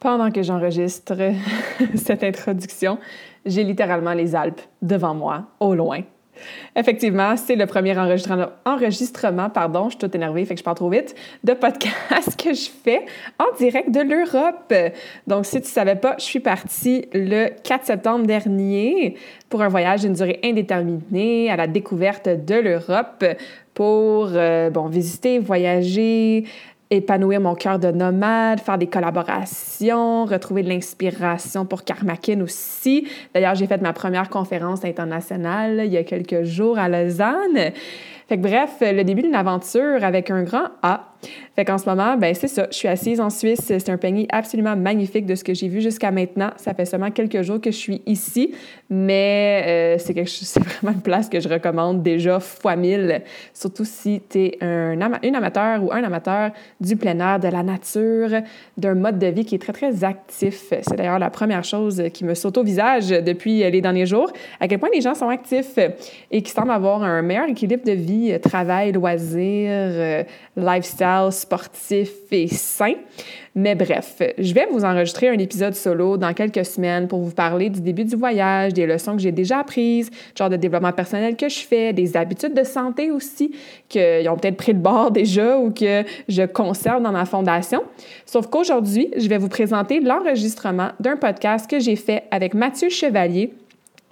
Pendant que j'enregistre cette introduction, j'ai littéralement les Alpes devant moi, au loin. Effectivement, c'est le premier enregistrement, pardon, je suis toute énervée, fait que je parle trop vite, de podcast que je fais en direct de l'Europe. Donc, si tu ne savais pas, je suis partie le 4 septembre dernier pour un voyage d'une durée indéterminée à la découverte de l'Europe pour, euh, bon, visiter, voyager, épanouir mon cœur de nomade, faire des collaborations, retrouver de l'inspiration pour Karmakin aussi. D'ailleurs, j'ai fait ma première conférence internationale il y a quelques jours à Lausanne. Fait que bref, le début d'une aventure avec un grand A. Fait qu'en ce moment, ben c'est ça. Je suis assise en Suisse. C'est un pays absolument magnifique de ce que j'ai vu jusqu'à maintenant. Ça fait seulement quelques jours que je suis ici, mais euh, c'est vraiment une place que je recommande déjà fois mille. Surtout si tu es un amateur ou un amateur du plein air, de la nature, d'un mode de vie qui est très très actif. C'est d'ailleurs la première chose qui me saute au visage depuis les derniers jours. À quel point les gens sont actifs et qui semblent avoir un meilleur équilibre de vie, travail, loisirs, euh, sportif et sain. Mais bref, je vais vous enregistrer un épisode solo dans quelques semaines pour vous parler du début du voyage, des leçons que j'ai déjà apprises, genre de développement personnel que je fais, des habitudes de santé aussi qui ont peut-être pris le bord déjà ou que je conserve dans ma fondation. Sauf qu'aujourd'hui, je vais vous présenter l'enregistrement d'un podcast que j'ai fait avec Mathieu Chevalier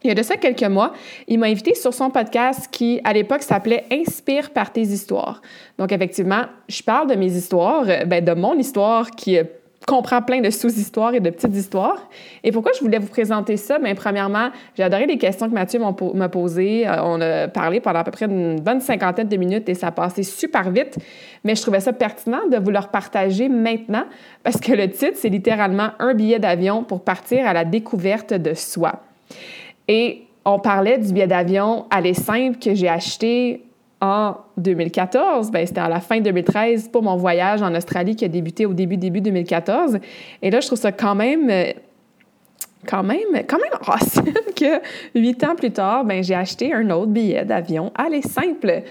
il y a de ça quelques mois, il m'a invité sur son podcast qui, à l'époque, s'appelait Inspire par tes histoires. Donc, effectivement, je parle de mes histoires, euh, ben, de mon histoire qui euh, comprend plein de sous-histoires et de petites histoires. Et pourquoi je voulais vous présenter ça? Bien, premièrement, j'ai adoré les questions que Mathieu m'a posées. Euh, on a parlé pendant à peu près une bonne cinquantaine de minutes et ça a passé super vite. Mais je trouvais ça pertinent de vous le partager maintenant parce que le titre, c'est littéralement un billet d'avion pour partir à la découverte de soi. Et on parlait du billet d'avion aller simple que j'ai acheté en 2014. Ben, c'était à la fin 2013 pour mon voyage en Australie qui a débuté au début, début 2014. Et là, je trouve ça quand même quand même, quand même awesome que huit ans plus tard, ben, j'ai acheté un autre billet d'avion. Allez, simple!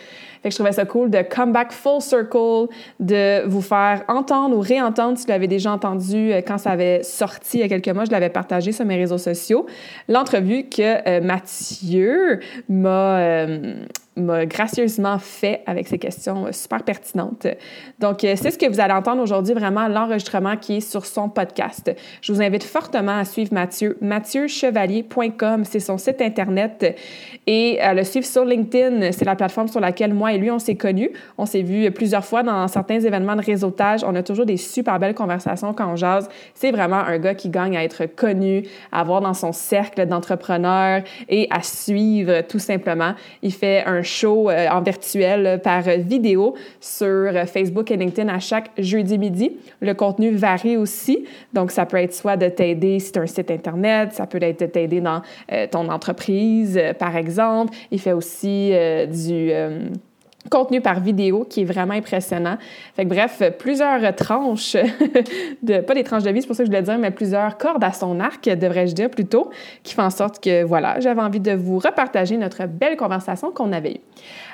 Fait que je trouvais ça cool de come back full circle, de vous faire entendre ou réentendre si vous l'avez déjà entendu euh, quand ça avait sorti il y a quelques mois. Je l'avais partagé sur mes réseaux sociaux. L'entrevue que euh, Mathieu m'a euh, m'a gracieusement fait avec ces questions super pertinentes. Donc, c'est ce que vous allez entendre aujourd'hui, vraiment l'enregistrement qui est sur son podcast. Je vous invite fortement à suivre Mathieu. MathieuChevalier.com, c'est son site Internet. Et à le suivre sur LinkedIn, c'est la plateforme sur laquelle moi et lui, on s'est connus. On s'est vu plusieurs fois dans certains événements de réseautage. On a toujours des super belles conversations quand on jase. C'est vraiment un gars qui gagne à être connu, à avoir dans son cercle d'entrepreneurs et à suivre tout simplement. Il fait un show euh, en virtuel par vidéo sur Facebook et LinkedIn à chaque jeudi midi. Le contenu varie aussi. Donc, ça peut être soit de t'aider si tu as un site Internet, ça peut être de t'aider dans euh, ton entreprise, euh, par exemple. Il fait aussi du contenu par vidéo qui est vraiment impressionnant. Fait que bref, plusieurs tranches de pas des tranches de vie, c'est pour ça que je voulais dire, mais plusieurs cordes à son arc, devrais-je dire plutôt, qui font en sorte que voilà, j'avais envie de vous repartager notre belle conversation qu'on avait eue.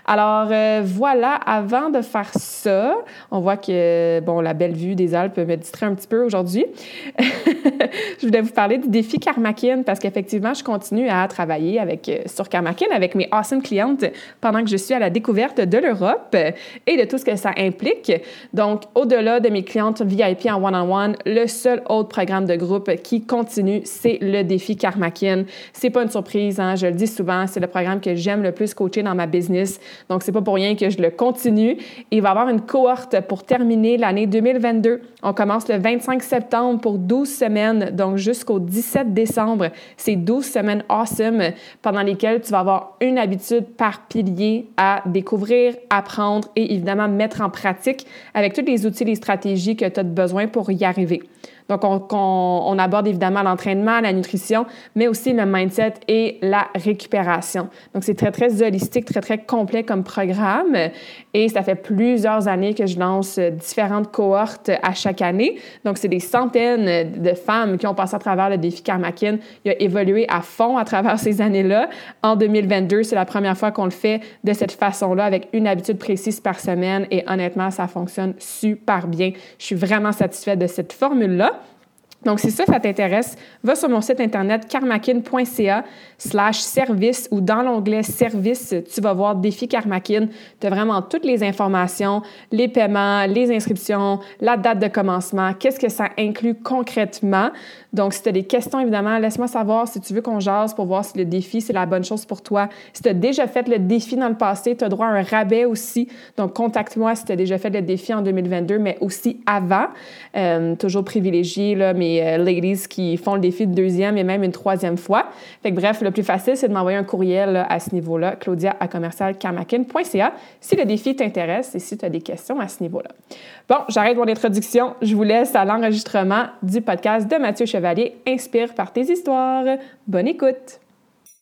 Alors euh, voilà, avant de faire ça, on voit que bon, la belle vue des Alpes me distrait un petit peu aujourd'hui. je voulais vous parler du défi Karmakin parce qu'effectivement, je continue à travailler avec sur Karmakin avec mes awesome clientes pendant que je suis à la découverte de l'Europe et de tout ce que ça implique. Donc, au-delà de mes clientes VIP en one-on-one, le seul autre programme de groupe qui continue, c'est le défi Karmakin. C'est pas une surprise, hein, je le dis souvent, c'est le programme que j'aime le plus coacher dans ma business. Donc, c'est pas pour rien que je le continue. Il va y avoir une cohorte pour terminer l'année 2022. On commence le 25 septembre pour 12 semaines, donc jusqu'au 17 décembre. C'est 12 semaines awesome pendant lesquelles tu vas avoir une habitude par pilier à découvrir, apprendre et évidemment mettre en pratique avec tous les outils, les stratégies que tu as besoin pour y arriver. Donc, on, aborde évidemment l'entraînement, la nutrition, mais aussi le mindset et la récupération. Donc, c'est très, très holistique, très, très complet comme programme. Et ça fait plusieurs années que je lance différentes cohortes à chaque année. Donc, c'est des centaines de femmes qui ont passé à travers le défi Karmakin. Il a évolué à fond à travers ces années-là. En 2022, c'est la première fois qu'on le fait de cette façon-là, avec une habitude précise par semaine. Et honnêtement, ça fonctionne super bien. Je suis vraiment satisfaite de cette formule-là. Donc, si ça, ça t'intéresse, va sur mon site internet karmakin.ca slash service ou dans l'onglet service, tu vas voir défi Karmakin. Tu as vraiment toutes les informations, les paiements, les inscriptions, la date de commencement, qu'est-ce que ça inclut concrètement. Donc, si tu as des questions, évidemment, laisse-moi savoir si tu veux qu'on jase pour voir si le défi, c'est la bonne chose pour toi. Si tu as déjà fait le défi dans le passé, tu as droit à un rabais aussi. Donc, contacte-moi si tu as déjà fait le défi en 2022, mais aussi avant. Euh, toujours privilégié, là, mes euh, ladies qui font le défi de deuxième et même une troisième fois. Fait que, bref, le plus facile, c'est de m'envoyer un courriel à ce niveau-là, claudia à si le défi t'intéresse et si tu as des questions à ce niveau-là. Bon, j'arrête mon introduction. Je vous laisse à l'enregistrement du podcast de Mathieu Chevalier, Inspire par tes histoires. Bonne écoute.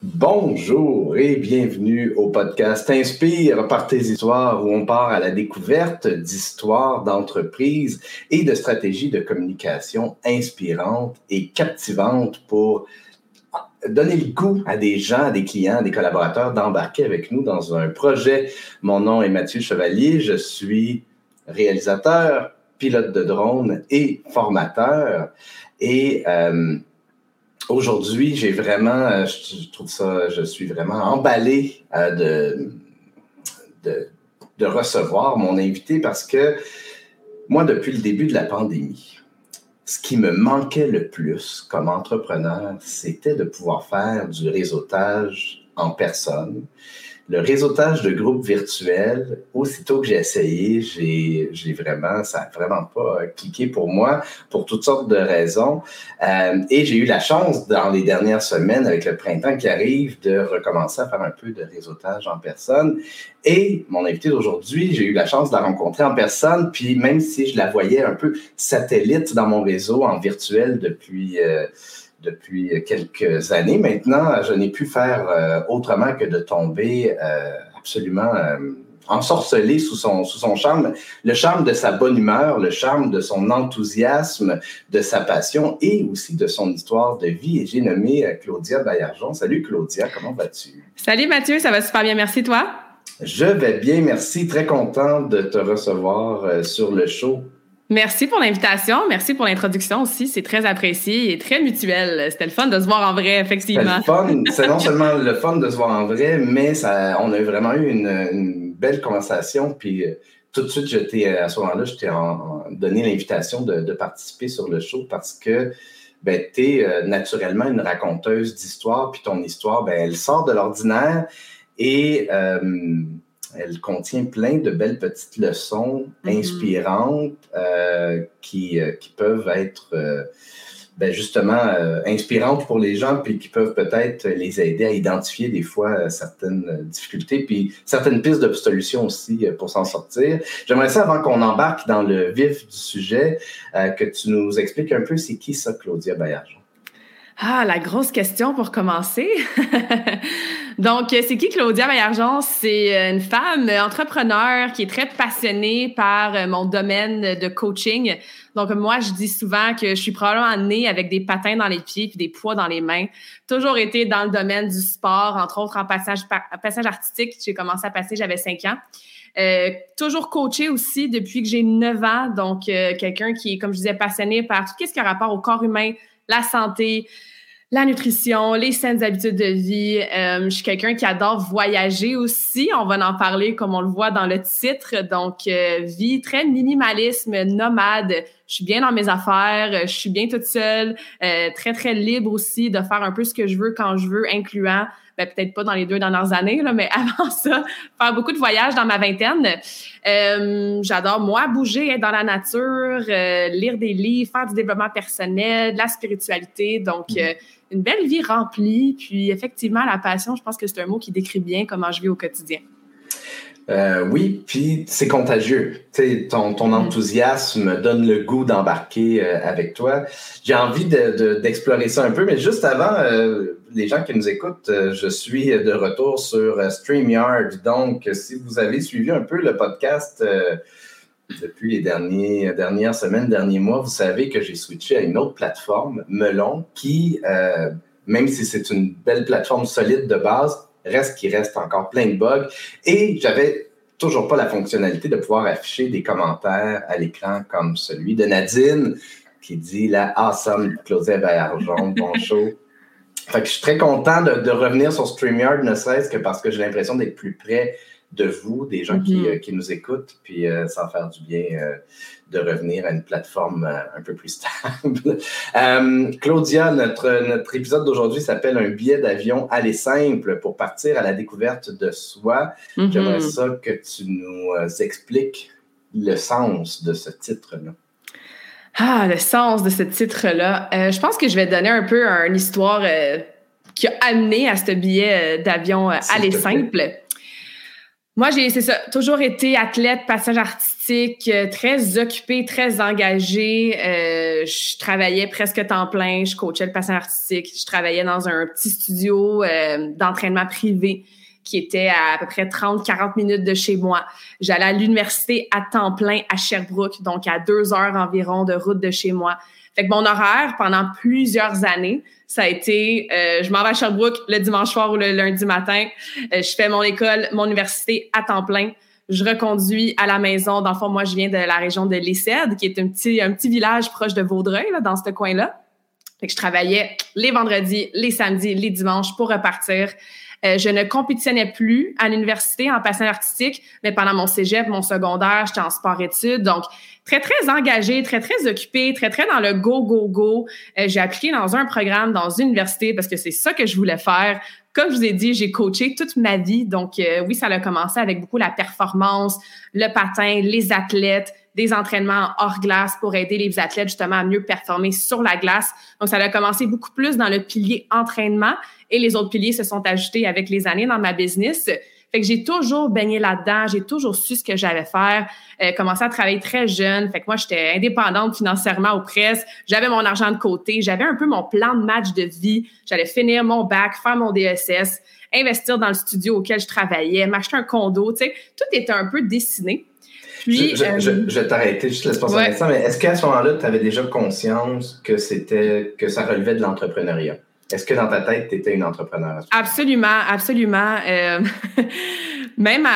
Bonjour et bienvenue au podcast Inspire par tes histoires où on part à la découverte d'histoires d'entreprises et de stratégies de communication inspirantes et captivantes pour donner le goût à des gens, à des clients, à des collaborateurs d'embarquer avec nous dans un projet. Mon nom est Mathieu Chevalier, je suis réalisateur, pilote de drone et formateur. Euh, aujourd'hui, j'ai vraiment, euh, je, trouve ça, je suis vraiment emballé euh, de, de, de, recevoir mon invité parce que moi, depuis le début de la pandémie, ce qui me manquait le plus comme entrepreneur, c'était de pouvoir faire du réseautage en personne le réseautage de groupes virtuels, aussitôt que j'ai essayé, j'ai vraiment, ça n'a vraiment pas cliqué pour moi pour toutes sortes de raisons. Euh, et j'ai eu la chance dans les dernières semaines, avec le printemps qui arrive, de recommencer à faire un peu de réseautage en personne. Et mon invité d'aujourd'hui, j'ai eu la chance de la rencontrer en personne, puis même si je la voyais un peu satellite dans mon réseau en virtuel depuis... Euh, depuis quelques années. Maintenant, je n'ai pu faire euh, autrement que de tomber euh, absolument euh, ensorcelé sous son, sous son charme, le charme de sa bonne humeur, le charme de son enthousiasme, de sa passion et aussi de son histoire de vie. Et j'ai nommé Claudia Baillargeon. Salut Claudia, comment vas-tu? Salut Mathieu, ça va super bien, merci toi? Je vais bien, merci. Très content de te recevoir sur le show Merci pour l'invitation. Merci pour l'introduction aussi. C'est très apprécié et très mutuel. C'était le fun de se voir en vrai, effectivement. C'est non seulement le fun de se voir en vrai, mais ça, on a vraiment eu une, belle conversation. Puis euh, tout de suite, j'étais à ce moment-là, je t'ai donné l'invitation de, participer sur le show parce que ben, tu es euh, naturellement une raconteuse d'histoire. Puis ton histoire, ben, elle sort de l'ordinaire. Et euh, elle contient plein de belles petites leçons mm-hmm. inspirantes euh, qui, euh, qui, peuvent être euh, ben justement inspirantes pour les gens, puis qui peuvent peut-être les aider à identifier des fois certaines difficultés, puis certaines pistes de solutions aussi pour s'en sortir. J'aimerais ça, avant qu'on embarque dans le vif du sujet, que tu nous expliques un peu c'est qui ça, Claudia Baillargeon. Ah, la grosse question pour commencer. Donc, c'est qui Claudia Maillargeon? C'est une femme entrepreneur qui est très passionnée par mon domaine de coaching. Donc, moi, je dis souvent que je suis probablement née avec des patins dans les pieds puis des poids dans les mains. Toujours été dans le domaine du sport, entre autres en passage, passage artistique. J'ai commencé à passer, j'avais cinq ans. Euh, toujours coachée aussi depuis que j'ai 9 ans. Donc, euh, quelqu'un qui est, comme je disais, passionné par tout ce qui a rapport au corps humain, la santé, la nutrition, les saines habitudes de vie. Euh, je suis quelqu'un qui adore voyager aussi. On va en parler comme on le voit dans le titre. Donc, euh, vie très minimalisme, nomade. Je suis bien dans mes affaires. Je suis bien toute seule. Euh, très, très libre aussi de faire un peu ce que je veux quand je veux, incluant ben, peut-être pas dans les deux dernières années, là, mais avant ça, faire beaucoup de voyages dans ma vingtaine. Euh, j'adore, moi, bouger, être dans la nature, euh, lire des livres, faire du développement personnel, de la spiritualité. Donc, mm. euh, une belle vie remplie. Puis, effectivement, la passion, je pense que c'est un mot qui décrit bien comment je vis au quotidien. Euh, oui, puis c'est contagieux. ton, ton mm. enthousiasme donne le goût d'embarquer euh, avec toi. J'ai envie d'explorer ça un peu, mais juste avant, euh, les gens qui nous écoutent, je suis de retour sur StreamYard. Donc, si vous avez suivi un peu le podcast depuis les derniers, dernières semaines, derniers mois, vous savez que j'ai switché à une autre plateforme, Melon, qui, même si c'est une belle plateforme solide de base, reste qu'il reste encore plein de bugs. Et j'avais toujours pas la fonctionnalité de pouvoir afficher des commentaires à l'écran comme celui de Nadine qui dit la awesome Claudette Bayarjon, bon show. Fait que je suis très content de, revenir sur StreamYard, ne serait-ce que parce que j'ai l'impression d'être plus près de vous, des gens qui, mm-hmm. euh, qui, nous écoutent, puis euh, ça va faire du bien euh, de revenir à une plateforme un peu plus stable. Claudia, notre, notre épisode d'aujourd'hui s'appelle Un billet d'avion aller simple pour partir à la découverte de soi. Mm-hmm. J'aimerais ça que tu nous expliques le sens de ce titre-là. Ah, le sens de ce titre-là. je pense que je vais donner un peu une histoire qui a amené à ce billet d'avion aller simple. Moi, j'ai, c'est ça, toujours été athlète, passage artistique, euh, très occupée, très engagée. Euh, je travaillais presque temps plein, je coachais le passage artistique. Je travaillais dans un petit studio euh, d'entraînement privé qui était à, à peu près 30-40 minutes de chez moi. J'allais à l'université à temps plein à Sherbrooke, donc à deux heures environ de route de chez moi. Fait que mon horaire pendant plusieurs années, ça a été, euh, je m'en vais à Sherbrooke le dimanche soir ou le lundi matin. Euh, je fais mon école, mon université à temps plein. Je reconduis à la maison. Dans le fond, moi, je viens de la région de Lessède, qui est un petit, un petit village proche de Vaudreuil, là, dans ce coin-là. Fait que je travaillais les vendredis, les samedis, les dimanches pour repartir. Euh, je ne compétitionnais plus à l'université en passant artistique, mais pendant mon cégep, mon secondaire, j'étais en sport-études. Donc, très, très engagée, très, très occupée, très, très dans le go, go, go. Euh, j'ai appliqué dans un programme dans une université parce que c'est ça que je voulais faire. Comme je vous ai dit, j'ai coaché toute ma vie. Donc, euh, oui, ça a commencé avec beaucoup la performance, le patin, les athlètes, des entraînements hors glace pour aider les athlètes justement à mieux performer sur la glace. Donc, ça a commencé beaucoup plus dans le pilier entraînement et les autres piliers se sont ajoutés avec les années dans ma business. Fait que j'ai toujours baigné là-dedans, j'ai toujours su ce que j'allais faire, euh, commencé à travailler très jeune. Fait que moi, j'étais indépendante financièrement aux presses, j'avais mon argent de côté, j'avais un peu mon plan de match de vie. J'allais finir mon bac, faire mon DSS, investir dans le studio auquel je travaillais, m'acheter un condo, tu sais, tout était un peu dessiné. Puis, je, je, euh, je, t'arrêter, je te laisse passer ouais. mais est-ce qu'à ce, ce moment-là, tu avais déjà conscience que c'était que ça relevait de l'entrepreneuriat? Est-ce que dans ta tête, tu étais une entrepreneur? Absolument, absolument. Euh, même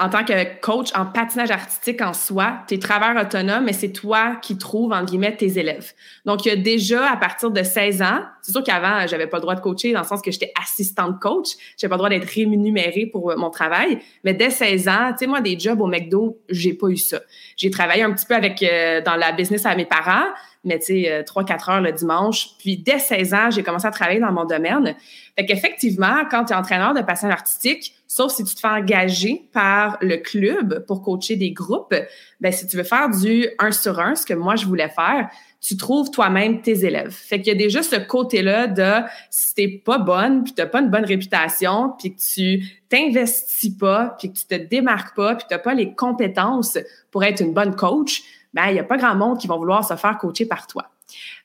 en tant que coach en patinage artistique en soi, tu es travailleur autonome, mais c'est toi qui trouves, en guillemets, tes élèves. Donc, il y a déjà, à partir de 16 ans, c'est sûr qu'avant, j'avais pas le droit de coacher dans le sens que j'étais assistante coach. J'avais pas le droit d'être rémunérée pour mon travail. Mais dès 16 ans, tu sais, moi, des jobs au McDo, j'ai pas eu ça. J'ai travaillé un petit peu avec, euh, dans la business à mes parents, mais tu sais, 3-4 euh, heures le dimanche. Puis dès 16 ans, j'ai commencé à travailler dans mon domaine. Fait qu'effectivement, quand tu es entraîneur de passage artistique, sauf si tu te fais engager par le club pour coacher des groupes, ben si tu veux faire du 1 sur 1, ce que moi je voulais faire, tu trouves toi-même tes élèves. Fait qu'il y a déjà ce côté-là de si t'es pas bonne, puis t'as pas une bonne réputation, puis que tu t'investis pas, puis que tu te démarques pas, puis t'as pas les compétences pour être une bonne coach, ben, il n'y a pas grand monde qui va vouloir se faire coacher par toi.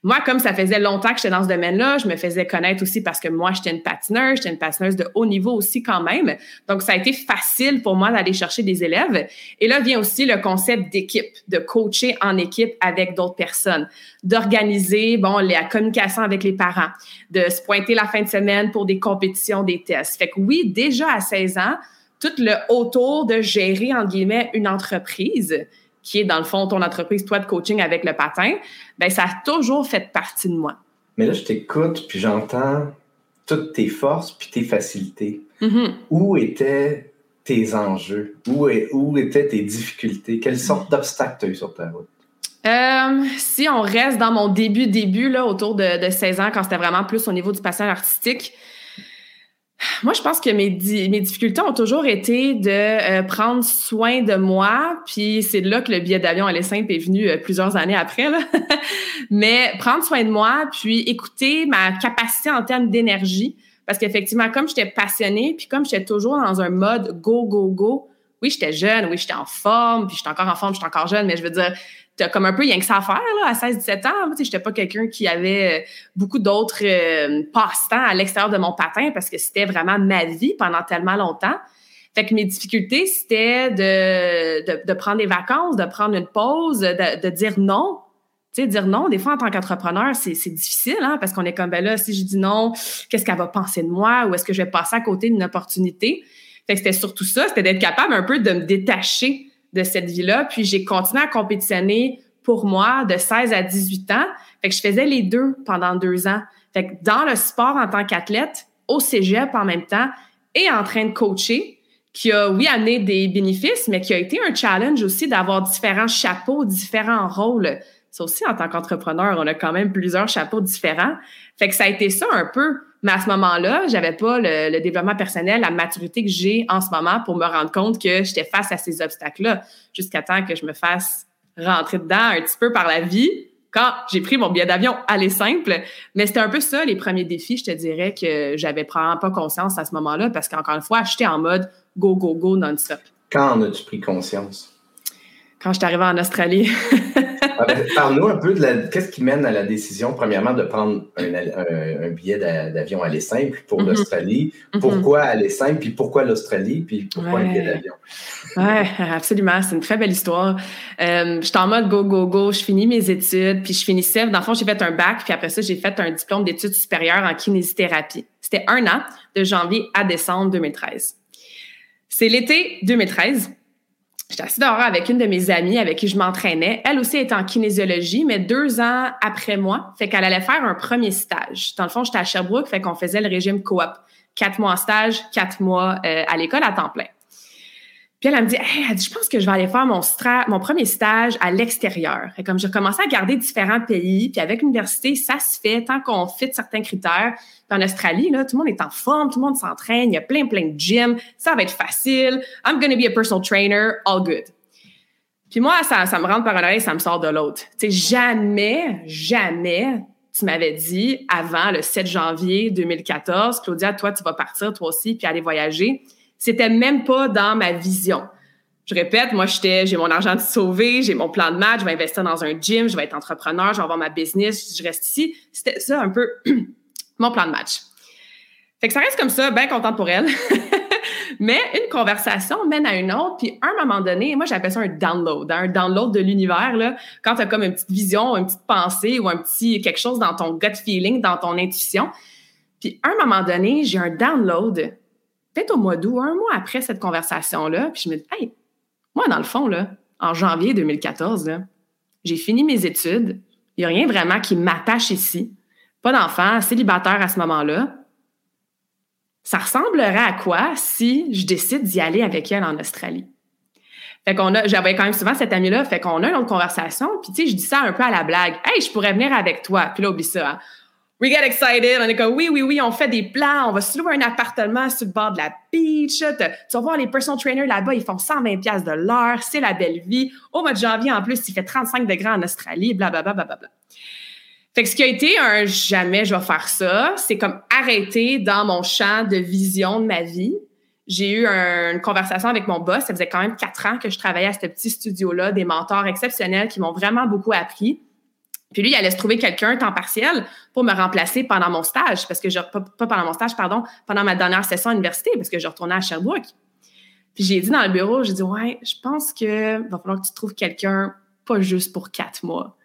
Moi, comme ça faisait longtemps que j'étais dans ce domaine-là, je me faisais connaître aussi parce que moi, j'étais une patineuse, j'étais une patineuse de haut niveau aussi quand même. Donc, ça a été facile pour moi d'aller chercher des élèves. Et là vient aussi le concept d'équipe, de coacher en équipe avec d'autres personnes, d'organiser, bon, la communication avec les parents, de se pointer la fin de semaine pour des compétitions, des tests. Fait que oui, déjà à 16 ans, tout le autour de gérer, en guillemets, une entreprise, qui est dans le fond ton entreprise, toi, de coaching avec le patin, ben ça a toujours fait partie de moi. Mais là, je t'écoute, puis j'entends toutes tes forces, puis tes facilités. Mm-hmm. Où étaient tes enjeux? Où, où étaient tes difficultés? Quelles sortes d'obstacles tu as eu sur ta route? Euh, si on reste dans mon début, début, là, autour de, de 16 ans, quand c'était vraiment plus au niveau du passage artistique, moi, je pense que mes, mes difficultés ont toujours été de euh, prendre soin de moi, puis c'est là que le billet d'avion à l'Essimple est venu euh, plusieurs années après. Là. Mais prendre soin de moi, puis écouter ma capacité en termes d'énergie, parce qu'effectivement, comme j'étais passionnée, puis comme j'étais toujours dans un mode go, go, go, oui, j'étais jeune, oui, j'étais en forme, puis j'étais encore en forme, j'étais encore jeune, mais je veux dire, t'as comme un peu rien que ça à faire là, à 16-17 ans. Moi, j'étais pas quelqu'un qui avait euh, beaucoup d'autres euh, passe-temps à l'extérieur de mon patin parce que c'était vraiment ma vie pendant tellement longtemps. Fait que mes difficultés, c'était de, de, de, prendre des vacances, de prendre une pause, de, de dire non. Tu sais, dire non, des fois, en tant qu'entrepreneur, c'est difficile, hein, parce qu'on est comme, ben là, si je dis non, qu'est-ce qu'elle va penser de moi ou est-ce que je vais passer à côté d'une opportunité? Fait que c'était surtout ça, c'était d'être capable un peu de me détacher de cette vie-là. Puis j'ai continué à compétitionner pour moi de 16 à 18 ans. Fait que je faisais les deux pendant deux ans. Fait que dans le sport en tant qu'athlète, au cégep en même temps et en train de coacher, qui a, oui, amené des bénéfices, mais qui a été un challenge aussi d'avoir différents chapeaux, différents rôles. Ça aussi, en tant qu'entrepreneur, on a quand même plusieurs chapeaux différents. Fait que ça a été ça un peu. Mais à ce moment-là, j'avais pas le, développement personnel, la maturité que j'ai en ce moment pour me rendre compte que j'étais face à ces obstacles-là, jusqu'à temps que je me fasse rentrer dedans un petit peu par la vie quand j'ai pris mon billet d'avion aller simple. Mais c'était un peu ça, les premiers défis, je te dirais que j'avais probablement pas conscience à ce moment-là parce qu'encore une fois, j'étais en mode go, go, go non-stop. Quand en as-tu pris conscience? Quand je suis arrivée en Australie. Ah, ben, parle-nous un peu de la, qu'est-ce qui mène à la décision, premièrement, de prendre un, billet d'avion aller simple pour mhm. l'Australie. Mhm. Pourquoi aller simple, puis pourquoi l'Australie, puis pourquoi un billet d'avion? Oui, absolument. C'est une très belle histoire. Euh, j'étais en mode go, go, go. Je finis mes études, puis je finissais. Dans le fond, j'ai fait un bac, puis après ça, j'ai fait un diplôme d'études supérieures en kinésithérapie. C'était un an, de janvier à décembre 2013. C'est l'été 2013. J'étais assise dehors avec une de mes amies avec qui je m'entraînais. Elle aussi est en kinésiologie, mais deux ans après moi. Fait qu'elle allait faire un premier stage. Dans le fond, j'étais à Sherbrooke, fait qu'on faisait le régime coop. Quatre mois en stage, quatre mois euh, à l'école à temps plein. Puis elle, me dit, hey, elle dit, je pense que je vais aller faire mon, mon premier stage à l'extérieur. Et comme j'ai commencé à garder différents pays, puis avec l'université, ça se fait tant qu'on fit certains critères. En Australie, là, tout le monde est en forme, tout le monde s'entraîne, il y a plein, plein de gyms, ça va être facile. I'm to be a personal trainer, all good. Puis moi, ça, ça me rentre par un oreille, ça me sort de l'autre. Tu sais, jamais, jamais tu m'avais dit avant le 7 janvier 2014, Claudia, toi, tu vas partir, toi aussi, puis aller voyager. C'était même pas dans ma vision. Je répète, moi, j'étais, j'ai mon argent de sauver, j'ai mon plan de match, je vais investir dans un gym, je vais être entrepreneur, je vais avoir ma business, je reste ici. C'était ça un peu mon plan de match. Fait que ça reste comme ça, bien contente pour elle. Mais une conversation mène à une autre, puis à un moment donné, moi j'appelle ça un download, hein, un download de l'univers là, quand tu as comme une petite vision, une petite pensée ou un petit quelque chose dans ton gut feeling, dans ton intuition. Puis à un moment donné, j'ai un download peut-être au mois d'août, un mois après cette conversation-là, puis je me dis, hey, moi, dans le fond, là, en janvier 2014, j'ai fini mes études. Il n'y a rien vraiment qui m'attache ici. Pas d'enfant, célibataire à ce moment-là. Ça ressemblerait à quoi si je décide d'y aller avec elle en Australie? Fait qu'on a, j'avais quand même souvent cette amie-là, fait qu'on a une autre conversation, puis tu sais, je dis ça un peu à la blague. Hey, je pourrais venir avec toi. Puis là, oublie ça. Hein we get excited. On est comme, oui, oui, oui, on fait des plans. On va se louer un appartement sur le bord de la beach. Tu vas voir les personal trainers là-bas, ils font 120 pièces de l'heure. C'est la belle vie. Au mois de janvier, en plus, il fait 35 degrés en Australie, blablabla. Bla. Fait que ce qui a été un jamais je vais faire ça, c'est comme arrêter dans mon champ de vision de ma vie. J'ai eu une conversation avec mon boss. Ça faisait quand même quatre ans que je travaillais à ce petit studio-là, des mentors exceptionnels qui m'ont vraiment beaucoup appris. Puis lui, il allait se trouver quelqu'un temps partiel pour me remplacer pendant mon stage, parce que je, pas, pendant mon stage, pardon, pendant ma dernière session à l'université, parce que je retournais à Sherbrooke. Puis j'ai dit dans le bureau, j'ai dit, ouais, je pense que va falloir que tu trouves quelqu'un pas juste pour quatre mois.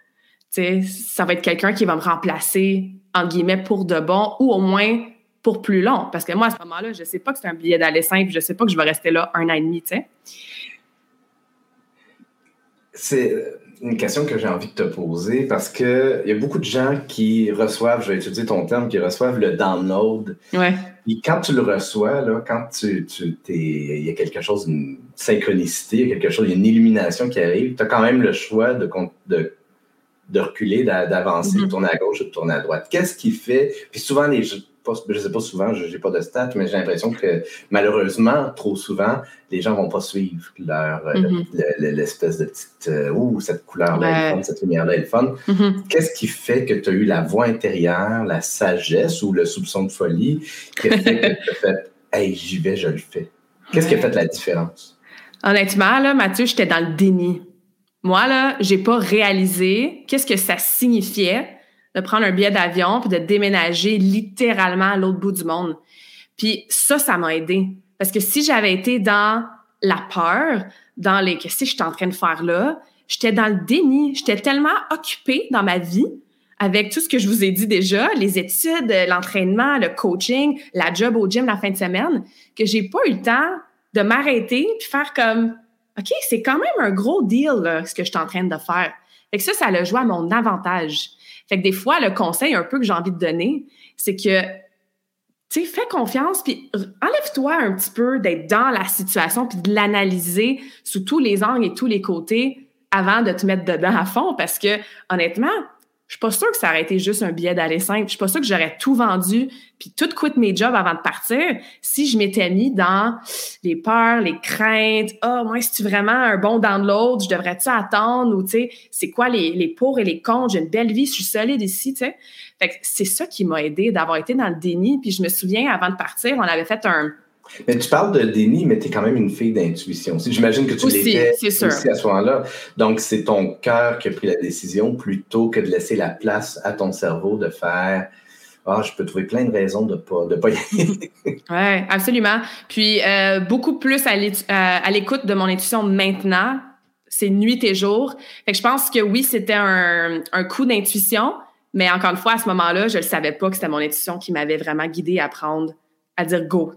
Ça va être quelqu'un qui va me remplacer, en guillemets, pour de bon, ou au moins pour plus long. Parce que moi, à ce moment-là, je sais pas que c'est un billet d'aller simple, je sais pas que je vais rester là un an et demi, tu sais. C'est une question que j'ai envie de te poser parce qu'il y a beaucoup de gens qui reçoivent, je vais utiliser ton terme, qui reçoivent le download. Ouais. Et quand tu le reçois, là, quand tu, tu il y a quelque chose, une synchronicité, il y a quelque chose, il y a une illumination qui arrive, tu as quand même le choix de, de, de reculer, d'avancer, de mm-hmm. tourner à gauche ou de tourner à droite. Qu'est-ce qui fait, puis souvent les, je ne sais pas souvent, je n'ai pas de stats, mais j'ai l'impression que malheureusement, trop souvent, les gens ne vont pas suivre leur euh, mhm. l'espèce de petite euh, ouh, cette couleur-là cette lumière-là est fun. Mhm. Qu'est-ce qui fait que tu as eu la voix intérieure, la sagesse ou le soupçon de folie qui a fait que tu as fait Hey, j'y vais, je le fais? Qu'est-ce qui a fait la différence? Honnêtement, là, Mathieu, j'étais dans le déni. Moi, là, j'ai pas réalisé qu'est-ce que ça signifiait de prendre un billet d'avion puis de déménager littéralement à l'autre bout du monde. Puis ça, ça m'a aidé. Parce que si j'avais été dans la peur, dans les qu'est-ce que je suis en train de faire là, j'étais dans le déni. J'étais tellement occupée dans ma vie avec tout ce que je vous ai dit déjà, les études, l'entraînement, le coaching, la job au gym la fin de semaine, que j'ai pas eu le temps de m'arrêter puis faire comme OK, c'est quand même un gros deal là, ce que je suis en train de faire. Fait que ça, ça a joué à mon avantage. Fait que des fois, le conseil un peu que j'ai envie de donner, c'est que, tu sais, fais confiance, puis enlève-toi un petit peu d'être dans la situation, puis de l'analyser sous tous les angles et tous les côtés avant de te mettre dedans à fond, parce que, honnêtement, je suis pas sûre que ça aurait été juste un billet d'aller simple. Je suis pas sûre que j'aurais tout vendu puis tout quitté mes jobs avant de partir si je m'étais mis dans les peurs, les craintes. Ah, oh, moi, c'est vraiment un bon download? Je devrais-tu attendre? Ou, tu sais, c'est quoi les, les pour et les contre? J'ai une belle vie, je suis solide ici, tu sais. Fait que c'est ça qui m'a aidé d'avoir été dans le déni. Puis je me souviens, avant de partir, on avait fait un, mais tu parles de déni, mais tu es quand même une fille d'intuition. J'imagine que tu l'étais aussi à ce moment-là. Donc, c'est ton cœur qui a pris la décision plutôt que de laisser la place à ton cerveau de faire ah, je peux trouver plein de raisons de pas de pas y aller. oui, absolument. Puis euh, beaucoup plus à l'écoute de mon intuition maintenant, c'est nuit et jour. Fait que je pense que oui, c'était un, un coup d'intuition, mais encore une fois, à ce moment-là, je ne savais pas que c'était mon intuition qui m'avait vraiment guidée à prendre, à dire go,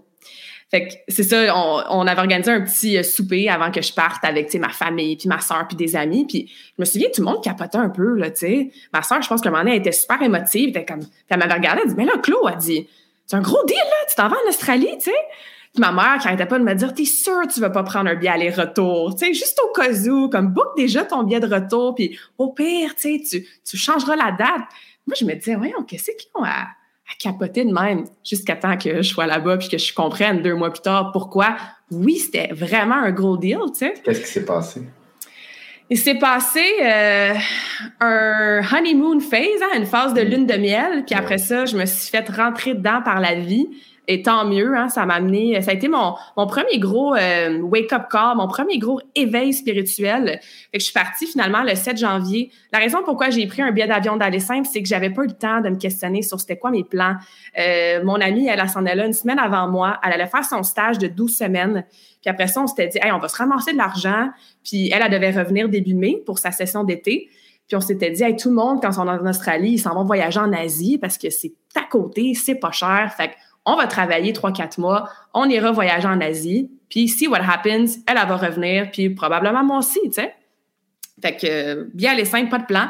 fait que c'est ça, on, avait organisé un petit euh, souper avant que je parte avec ma famille, puis ma soeur, puis des amis. Puis je me souviens, tout le monde capotait un peu, là, tu sais. Ma soeur, je pense que un moment donné, elle était super émotive. Elle, comme, elle m'avait regardé, elle dit, mais là, Claude, a dit, c'est un gros deal, là, tu t'en vas en Australie, tu sais. Puis ma mère qui arrêtait pas de me dire, t'es sûr tu vas pas prendre un billet aller-retour, tu sais, juste au cas où, comme book déjà ton billet de retour, puis au pire, tu sais, tu, tu changeras la date. Moi, je me disais, voyons, qu'est-ce qu'ils ont à à capoter de même jusqu'à temps que je sois là-bas puis que je comprenne deux mois plus tard pourquoi. Oui, c'était vraiment un gros deal, tu sais. Qu'est-ce qui s'est passé? Il s'est passé euh, un honeymoon phase, hein, une phase de mm. lune de miel. Puis après ça, je me suis fait rentrer dedans par la vie. Et tant mieux, hein, ça m'a amené, ça a été mon, mon premier gros euh, wake-up call, mon premier gros éveil spirituel. Fait que je suis partie finalement le 7 janvier. La raison pourquoi j'ai pris un billet d'avion d'aller simple, c'est que j'avais pas eu le temps de me questionner sur c'était quoi mes plans. Euh, mon amie, elle, s'en allait une semaine avant moi. Elle allait faire son stage de 12 semaines. Puis après ça, on s'était dit, hey, on va se ramasser de l'argent. Puis elle, elle devait revenir début mai pour sa session d'été. Puis on s'était dit, hey, tout le monde, quand on est en Australie, ils s'en vont voyager en Asie parce que c'est à côté, c'est pas cher. Fait on va travailler trois, quatre mois, on ira voyager en Asie, puis si what happens, elle, elle va revenir, puis probablement moi aussi, tu sais. Fait que, bien les simple, pas de plan.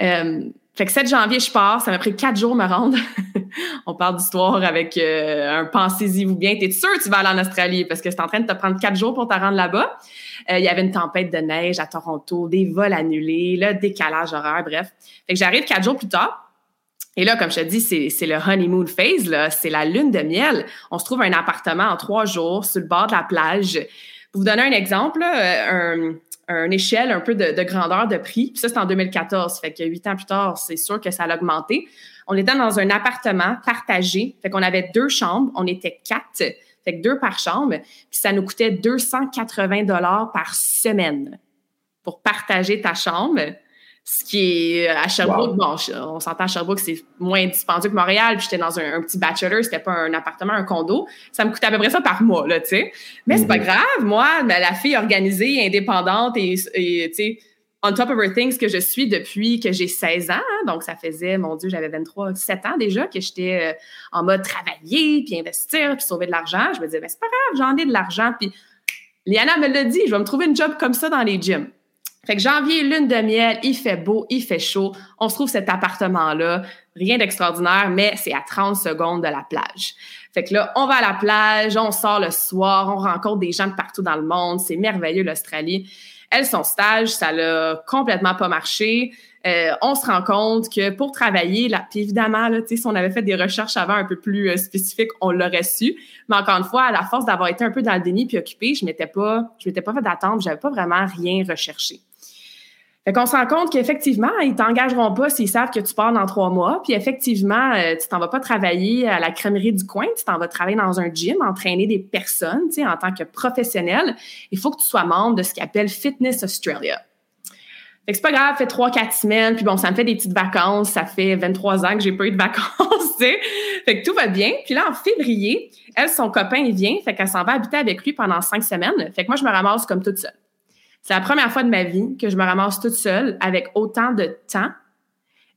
Euh, fait que 7 janvier, je pars. Ça m'a pris quatre jours me rendre. on parle d'histoire avec euh, un pensez-y-vous bien. T'es sûr que tu vas aller en Australie? Parce que c'est en train de te prendre quatre jours pour te rendre là-bas. Euh, il y avait une tempête de neige à Toronto, des vols annulés, le décalage horaire, bref. Fait que j'arrive quatre jours plus tard. Et là, comme je te dis, c'est le honeymoon phase, là, c'est la lune de miel. On se trouve un appartement en trois jours sur le bord de la plage. Pour vous donner un exemple, un, un échelle un peu de, grandeur de prix. Puis ça, c'est en 2014. Fait que huit ans plus tard, c'est sûr que ça a augmenté. On était dans un appartement partagé. Fait qu'on avait deux chambres. On était quatre. Fait que deux par chambre. Puis ça nous coûtait 280 dollars par semaine pour partager ta chambre. Ce qui est à Sherbrooke, bon, on s'entend à Sherbrooke, c'est moins dispendieux que Montréal. Puis j'étais dans un, petit bachelor, c'était pas un appartement, un condo. Ça me coûtait à peu près ça par mois, là, tu sais. Mais c'est pas mhm. grave, moi, la fille organisée, indépendante et, tu sais, on top of everything, que je suis depuis que j'ai 16 ans. Hein. donc, ça faisait, mon Dieu, j'avais 23, 7 ans déjà que j'étais euh, en mode travailler, puis investir, puis sauver de l'argent. Je me disais, ben, c'est pas grave, j'en ai de l'argent. Puis Liana me l'a dit, je vais me trouver une job comme ça dans les gyms. Fait que janvier, lune de miel, il fait beau, il fait chaud. On se trouve cet appartement-là. Rien d'extraordinaire, mais c'est à 30 secondes de la plage. Fait que là, on va à la plage, on sort le soir, on rencontre des gens de partout dans le monde. C'est merveilleux, l'Australie. Elle, son stage, ça l'a complètement pas marché. Euh, on se rend compte que pour travailler, là, puis évidemment, là, si on avait fait des recherches avant un peu plus euh, spécifiques, on l'aurait su. Mais encore une fois, à la force d'avoir été un peu dans le déni puis occupé, je m'étais pas, je m'étais pas fait d'attendre, j'avais pas vraiment rien recherché. Fait qu'on se rend compte qu'effectivement, ils t'engageront pas s'ils savent que tu pars dans trois mois. Puis effectivement, euh, tu t'en vas pas travailler à la crèmerie du coin, tu t'en vas travailler dans un gym, entraîner des personnes, tu sais, en tant que professionnel. Il faut que tu sois membre de ce qu'ils appelle Fitness Australia. Fait que c'est pas grave, fait trois, quatre semaines, puis bon, ça me fait des petites vacances. Ça fait 23 ans que j'ai pas eu de vacances, tu sais. Fait que tout va bien. Puis là, en février, elle, son copain, il vient, fait qu'elle s'en va habiter avec lui pendant cinq semaines. Fait que moi, je me ramasse comme toute seule. C'est la première fois de ma vie que je me ramasse toute seule avec autant de temps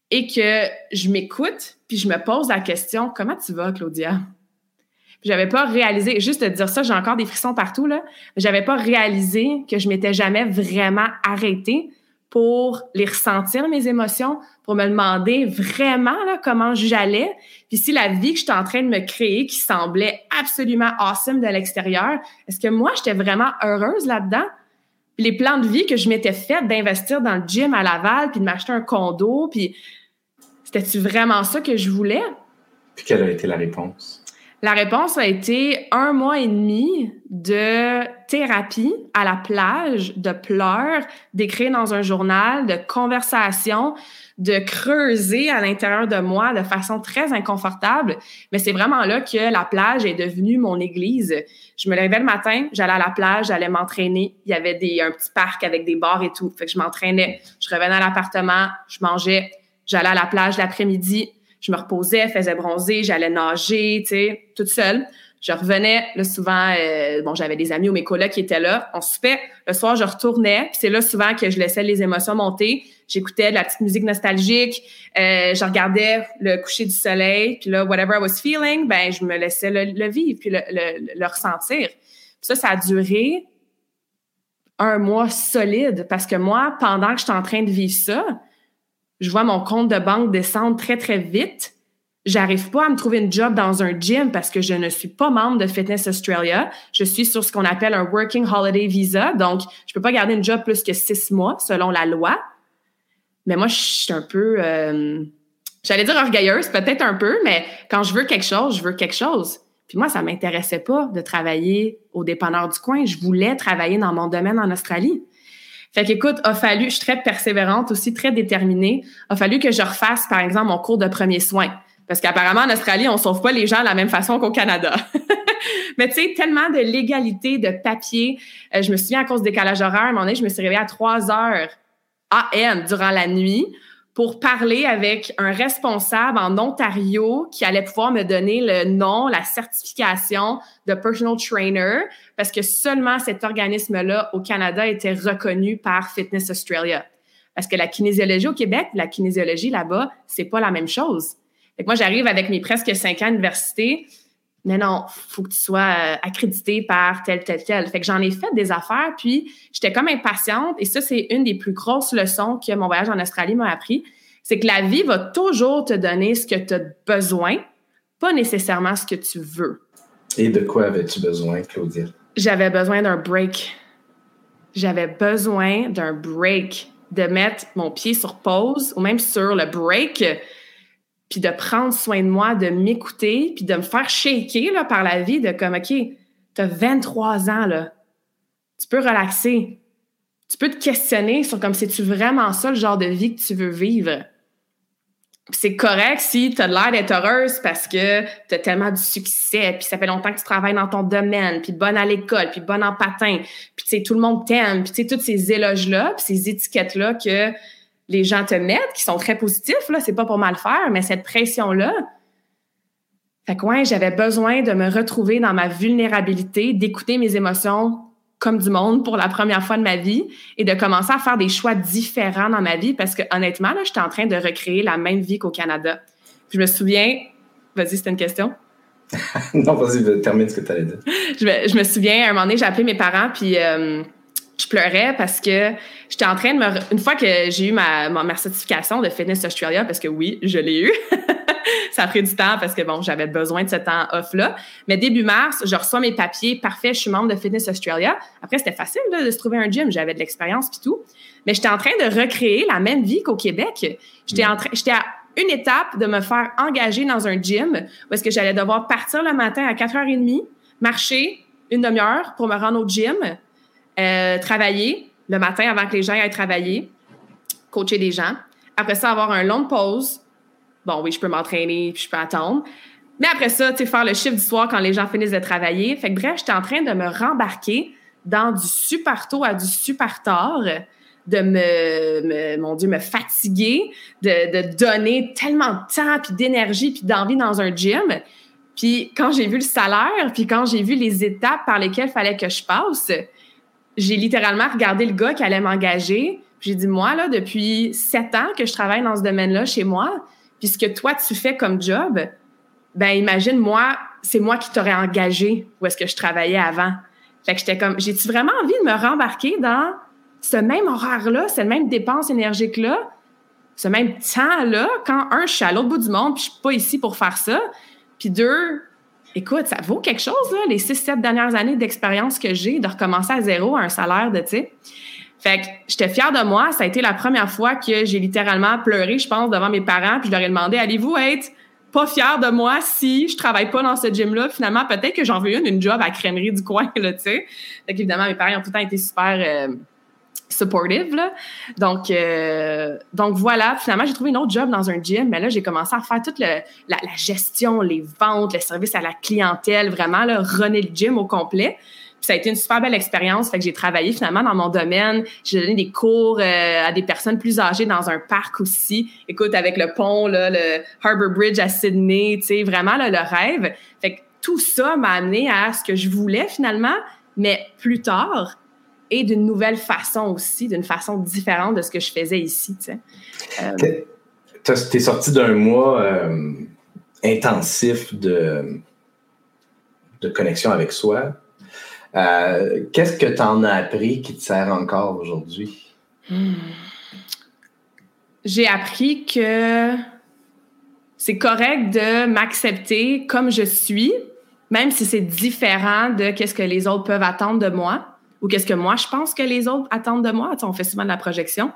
et que je m'écoute puis je me pose la question comment tu vas Claudia? J'avais pas réalisé juste de dire ça j'ai encore des frissons partout là j'avais pas réalisé que je m'étais jamais vraiment arrêtée pour les ressentir mes émotions pour me demander vraiment comment j'allais. Puis si la vie que j'étais en train de me créer qui semblait absolument awesome de l'extérieur est-ce que moi j'étais vraiment heureuse là-dedans? Les plans de vie que je m'étais fait d'investir dans le gym à Laval, puis de m'acheter un condo, puis c'était-tu vraiment ça que je voulais? Puis quelle a été la réponse? La réponse a été un mois et demi de thérapie à la plage, de pleurs, d'écrire dans un journal, de conversations, de creuser à l'intérieur de moi de façon très inconfortable. Mais c'est vraiment là que la plage est devenue mon église. Je me levais le matin, j'allais à la plage, j'allais m'entraîner. Il y avait des, un petit parc avec des bars et tout. Fait que je m'entraînais. Je revenais à l'appartement, je mangeais, j'allais à la plage l'après-midi, je me reposais, faisais bronzer, j'allais nager, tu sais, toute seule. Je revenais, là, souvent, euh, bon, j'avais des amis ou mes collègues qui étaient là. On soupait. Le soir, je retournais. Puis c'est là, souvent, que je laissais les émotions monter. J'écoutais de la petite musique nostalgique. Euh, je regardais le coucher du soleil. Puis là, whatever I was feeling, ben, je me laissais le, vivre puis le, le, ressentir. Puis ça, ça a duré un mois solide parce que moi, pendant que j'étais en train de vivre ça, je vois mon compte de banque descendre très, très vite. J'arrive pas à me trouver une job dans un gym parce que je ne suis pas membre de Fitness Australia. Je suis sur ce qu'on appelle un Working Holiday Visa. Donc, je peux pas garder une job plus que six mois selon la loi. Mais moi, je suis un peu, euh, j'allais dire orgueilleuse, peut-être un peu, mais quand je veux quelque chose, je veux quelque chose. Puis moi, ça m'intéressait pas de travailler au dépanneur du coin. Je voulais travailler dans mon domaine en Australie. Fait qu'écoute, a fallu, je suis très persévérante aussi, très déterminée, a fallu que je refasse, par exemple, mon cours de premiers soins. Parce qu'apparemment, en Australie, on sauve pas les gens de la même façon qu'au Canada. Mais tu sais, tellement de légalité, de papier. Euh, je me souviens, à cause du décalage horaire, à un moment donné, je me suis réveillée à 3 heures AM durant la nuit pour parler avec un responsable en Ontario qui allait pouvoir me donner le nom, la certification de personal trainer, parce que seulement cet organisme-là au Canada était reconnu par Fitness Australia. Parce que la kinésiologie au Québec, la kinésiologie là-bas, c'est pas la même chose. Fait que moi, j'arrive avec mes presque cinq ans d'université, mais non, faut que tu sois euh, accrédité par tel, tel, tel. Fait que j'en ai fait des affaires, puis j'étais comme impatiente. Et ça, c'est une des plus grosses leçons que mon voyage en Australie m'a appris. C'est que la vie va toujours te donner ce que tu as besoin, pas nécessairement ce que tu veux. Et de quoi avais-tu besoin, Claudia? J'avais besoin d'un break. J'avais besoin d'un break, de mettre mon pied sur pause ou même sur le break puis de prendre soin de moi, de m'écouter, puis de me faire shaker là, par la vie, de comme, OK, t'as 23 ans, là. Tu peux relaxer. Tu peux te questionner sur comme, c'est-tu vraiment ça le genre de vie que tu veux vivre? c'est correct si tu as l'air d'être heureuse parce que tu as tellement de succès, puis ça fait longtemps que tu travailles dans ton domaine, puis bonne à l'école, puis bonne en patin, puis tu tout le monde t'aime, puis tu sais, toutes ces éloges-là, puis ces étiquettes-là que les gens te mettent, qui sont très positifs, là, c'est pas pour mal faire, mais cette pression-là, fait que ouais, j'avais besoin de me retrouver dans ma vulnérabilité, d'écouter mes émotions comme du monde pour la première fois de ma vie et de commencer à faire des choix différents dans ma vie parce que honnêtement, là, j'étais en train de recréer la même vie qu'au Canada. je me souviens, vas-y, c'était une question. non, vas-y, termine ce que tu allais dire. Je me, je me, souviens, à un moment donné, j'ai appelé mes parents, puis euh, je pleurais parce que j'étais en train de me... Une fois que j'ai eu ma, ma, certification de Fitness Australia, parce que oui, je l'ai eu, ça a pris du temps parce que, bon, j'avais besoin de ce temps off-là. Mais début mars, je reçois mes papiers, parfait, je suis membre de Fitness Australia. Après, c'était facile de se trouver un gym, j'avais de l'expérience puis tout. Mais j'étais en train de recréer la même vie qu'au Québec. J'étais en train... J'étais à une étape de me faire engager dans un gym est-ce que j'allais devoir partir le matin à 4h30, marcher une demi-heure pour me rendre au gym, euh, travailler le matin avant que les gens aillent travailler, coacher des gens. Après ça, avoir un long pause. Bon, oui, je peux m'entraîner puis je peux attendre. Mais après ça, tu sais, faire le chiffre du soir quand les gens finissent de travailler. Fait que bref, j'étais en train de me rembarquer dans du super tôt à du super tard, de me, mon Dieu, me fatiguer, de, de donner tellement de temps puis d'énergie puis d'envie dans un gym. Puis quand j'ai vu le salaire, puis quand j'ai vu les étapes par lesquelles fallait que je passe, j'ai littéralement regardé le gars qui allait m'engager. J'ai dit, moi, là, depuis sept ans que je travaille dans ce domaine-là chez moi, puis ce que toi, tu fais comme job, ben imagine, moi, c'est moi qui t'aurais engagé où est-ce que je travaillais avant. Fait que j'étais comme, j'ai-tu vraiment envie de me rembarquer dans ce même horaire-là, cette même dépense énergique-là, ce même temps-là, quand, un, je suis à l'autre bout du monde, puis je suis pas ici pour faire ça, puis deux, écoute, ça vaut quelque chose, là, les six, sept dernières années d'expérience que j'ai, de recommencer à zéro à un salaire de, sais. Fait que j'étais fière de moi. Ça a été la première fois que j'ai littéralement pleuré, je pense, devant mes parents. Puis je leur ai demandé, allez-vous être pas fière de moi si je travaille pas dans ce gym-là? Finalement, peut-être que j'en veux une, une job à crèmerie du coin, là, tu sais. Fait qu'évidemment, mes parents ont tout le temps été super... Euh, supportive. Là. Donc, euh, donc voilà, finalement, j'ai trouvé une autre job dans un gym, mais là, j'ai commencé à faire toute la, gestion, les ventes, le service à la clientèle, vraiment, là, runner le gym au complet. Puis ça a été une super belle expérience. Fait que j'ai travaillé finalement dans mon domaine. J'ai donné des cours euh, à des personnes plus âgées dans un parc aussi. Écoute, avec le pont, là, le Harbour Bridge à Sydney, tu sais, vraiment là, le rêve. Fait que tout ça m'a amené à ce que je voulais finalement, mais plus tard, et d'une nouvelle façon aussi, d'une façon différente de ce que je faisais ici. Tu es euh, sorti d'un mois euh, intensif de, de connexion avec soi. Euh, qu'est-ce que tu en as appris qui te sert encore aujourd'hui? Hmm. J'ai appris que c'est correct de m'accepter comme je suis, même si c'est différent de ce que les autres peuvent attendre de moi ou qu'est-ce que moi je pense que les autres attendent de moi? on fait souvent de la projection.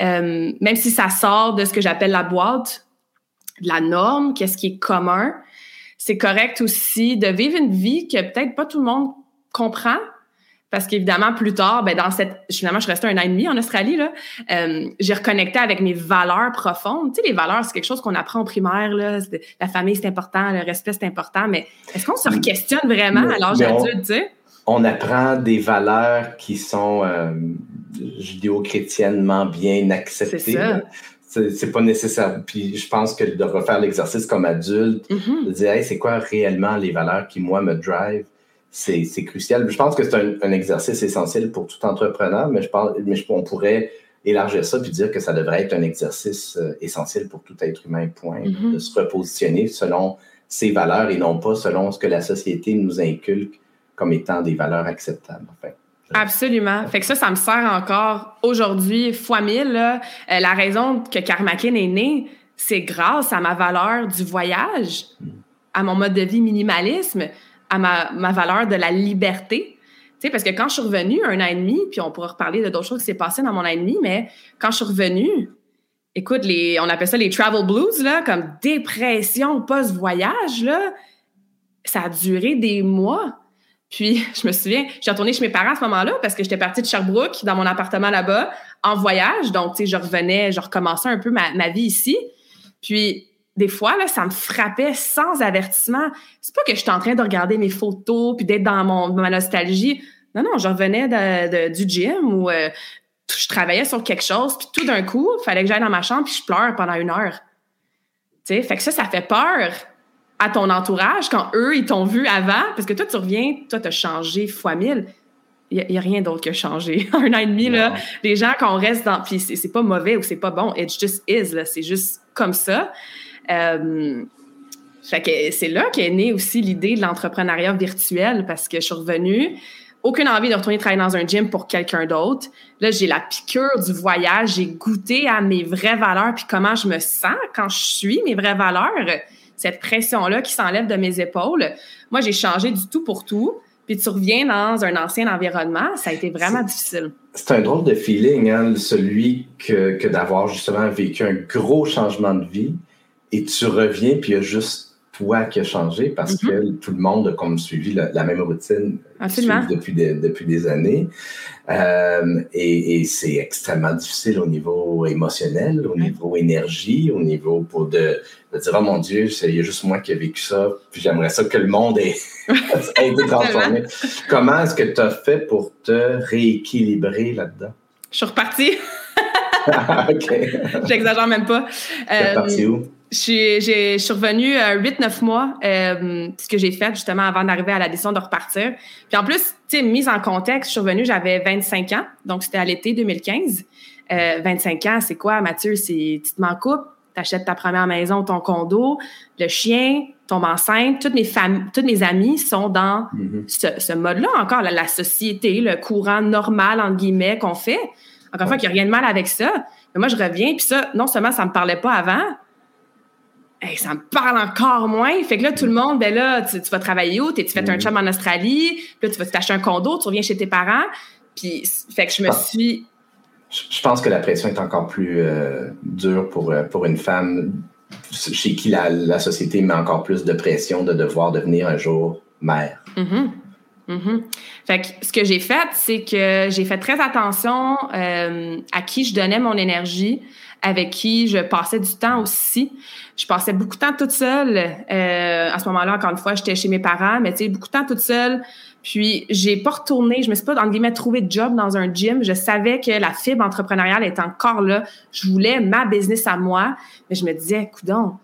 Euh, même si ça sort de ce que j'appelle la boîte, de la norme, qu'est-ce qui est commun, c'est correct aussi de vivre une vie que peut-être pas tout le monde comprend. Parce qu'évidemment, plus tard, ben dans cette, finalement, je restais un an et demi en Australie, là, euh, j'ai reconnecté avec mes valeurs profondes. Tu sais, les valeurs, c'est quelque chose qu'on apprend en primaire, là. La famille, c'est important, le respect, c'est important, mais est-ce qu'on se questionne vraiment à l'âge adulte, tu sais? On apprend des valeurs qui sont euh, judéo-chrétiennement bien acceptées. C'est pas nécessaire. Puis je pense que de refaire l'exercice comme adulte, mm-hmm. de dire c'est quoi réellement les valeurs qui, moi, me drive, c'est crucial. Je pense que c'est un, exercice essentiel pour tout entrepreneur, mais je pense, mais on pourrait élargir ça puis dire que ça devrait être un exercice euh, essentiel pour tout être humain, point. Mm-hmm. De se repositionner selon ses valeurs et non pas selon ce que la société nous inculque comme étant des valeurs acceptables. Absolument. Fait que ça, ça me sert encore aujourd'hui fois mille. Euh, la raison que Karmakin est né, c'est grâce à ma valeur du voyage, hmm. à mon mode de vie minimalisme, à ma, ma valeur de la liberté. Tu sais, parce que quand je suis revenue un an et demi, puis on pourra reparler de d'autres choses qui s'est passé dans mon an et demi, mais quand je suis revenue, écoute, les, on appelle ça les travel blues, là, comme dépression post-voyage, là, ça a duré des mois. Puis, je me souviens, j'ai retourné chez mes parents à ce moment-là parce que j'étais partie de Sherbrooke, dans mon appartement là-bas, en voyage. Donc, tu sais, je revenais, je recommençais un peu ma, vie ici. Puis, des fois, là, ça me frappait sans avertissement. C'est pas que j'étais en train de regarder mes photos puis d'être dans mon, ma nostalgie. Non, non, je revenais du gym ou euh, je travaillais sur quelque chose. Puis tout d'un coup, il fallait que j'aille dans ma chambre puis je pleure pendant une heure. Tu sais, fait que ça, ça fait peur à ton entourage quand eux, ils t'ont vu avant? Parce que toi, tu reviens, toi, tu as changé fois mille. Il n'y a, rien d'autre que changer. Un an et demi, là, les gens, quand on reste dans. Puis c'est pas mauvais ou c'est pas bon, it just is, là. C'est juste comme ça. Euh, fait que c'est là qu'est née aussi l'idée de l'entrepreneuriat virtuel parce que je suis revenue aucune envie de retourner travailler dans un gym pour quelqu'un d'autre. Là, j'ai la piqûre du voyage, j'ai goûté à mes vraies valeurs, puis comment je me sens quand je suis mes vraies valeurs. Cette pression-là qui s'enlève de mes épaules. Moi, j'ai changé du tout pour tout. Puis tu reviens dans un ancien environnement, ça a été vraiment difficile. C'est un drôle de feeling, hein, celui que, que d'avoir justement vécu un gros changement de vie et tu reviens, puis il y a juste qui a changé parce mm-hmm. que tout le monde a comme suivi la, même routine depuis des, depuis des années. Euh, et, c'est extrêmement difficile au niveau émotionnel, au niveau énergie, au niveau pour de, dire oh mon Dieu, il y a juste moi qui ai vécu ça, puis j'aimerais ça que le monde ait, été transformé. Comment est-ce que tu as fait pour te rééquilibrer là-dedans? Je suis repartie. OK. J'exagère même pas. Tu es reparti où? Je suis revenue 8-9 euh, mois, euh, ce que j'ai fait justement avant d'arriver à la décision de repartir. Puis en plus, tu sais, mise en contexte, je suis revenue, j'avais 25 ans, donc c'était à l'été 2015. Euh, 25 ans, c'est quoi, Mathieu? C'est tu te m'en coupes, t'achètes ta première maison, ton condo, le chien, tombe enceinte. Toutes mes familles, toutes mes amies sont dans mm-hmm. ce, mode-là encore, la, société, le courant normal, entre guillemets, qu'on fait. Encore une fois, qu'il n'y a rien de mal avec ça. Mais moi, je reviens, puis ça, non seulement ça me parlait pas avant, ça me parle encore moins. Fait que là, tout le monde, ben là, tu, vas travailler où? Tu fais un mm. chum en Australie, puis là, tu vas t'acheter un condo, tu reviens chez tes parents. Puis, fait que je me suis. Je pense que la pression est encore plus euh, dure pour, euh, pour une femme chez qui la, société met encore plus de pression de devoir devenir un jour mère. Mm-hmm. Mm-hmm. Fait que ce que j'ai fait, c'est que j'ai fait très attention euh, à qui je donnais mon énergie, avec qui je passais du temps aussi. Je passais beaucoup de temps toute seule. Euh, à ce moment-là, encore une fois, j'étais chez mes parents, mais tu sais, beaucoup de temps toute seule. Puis, j'ai pas retourné, je me suis pas, entre guillemets, trouvé de job dans un gym. Je savais que la fibre entrepreneuriale était encore là. Je voulais ma business à moi, mais je me disais, coudon,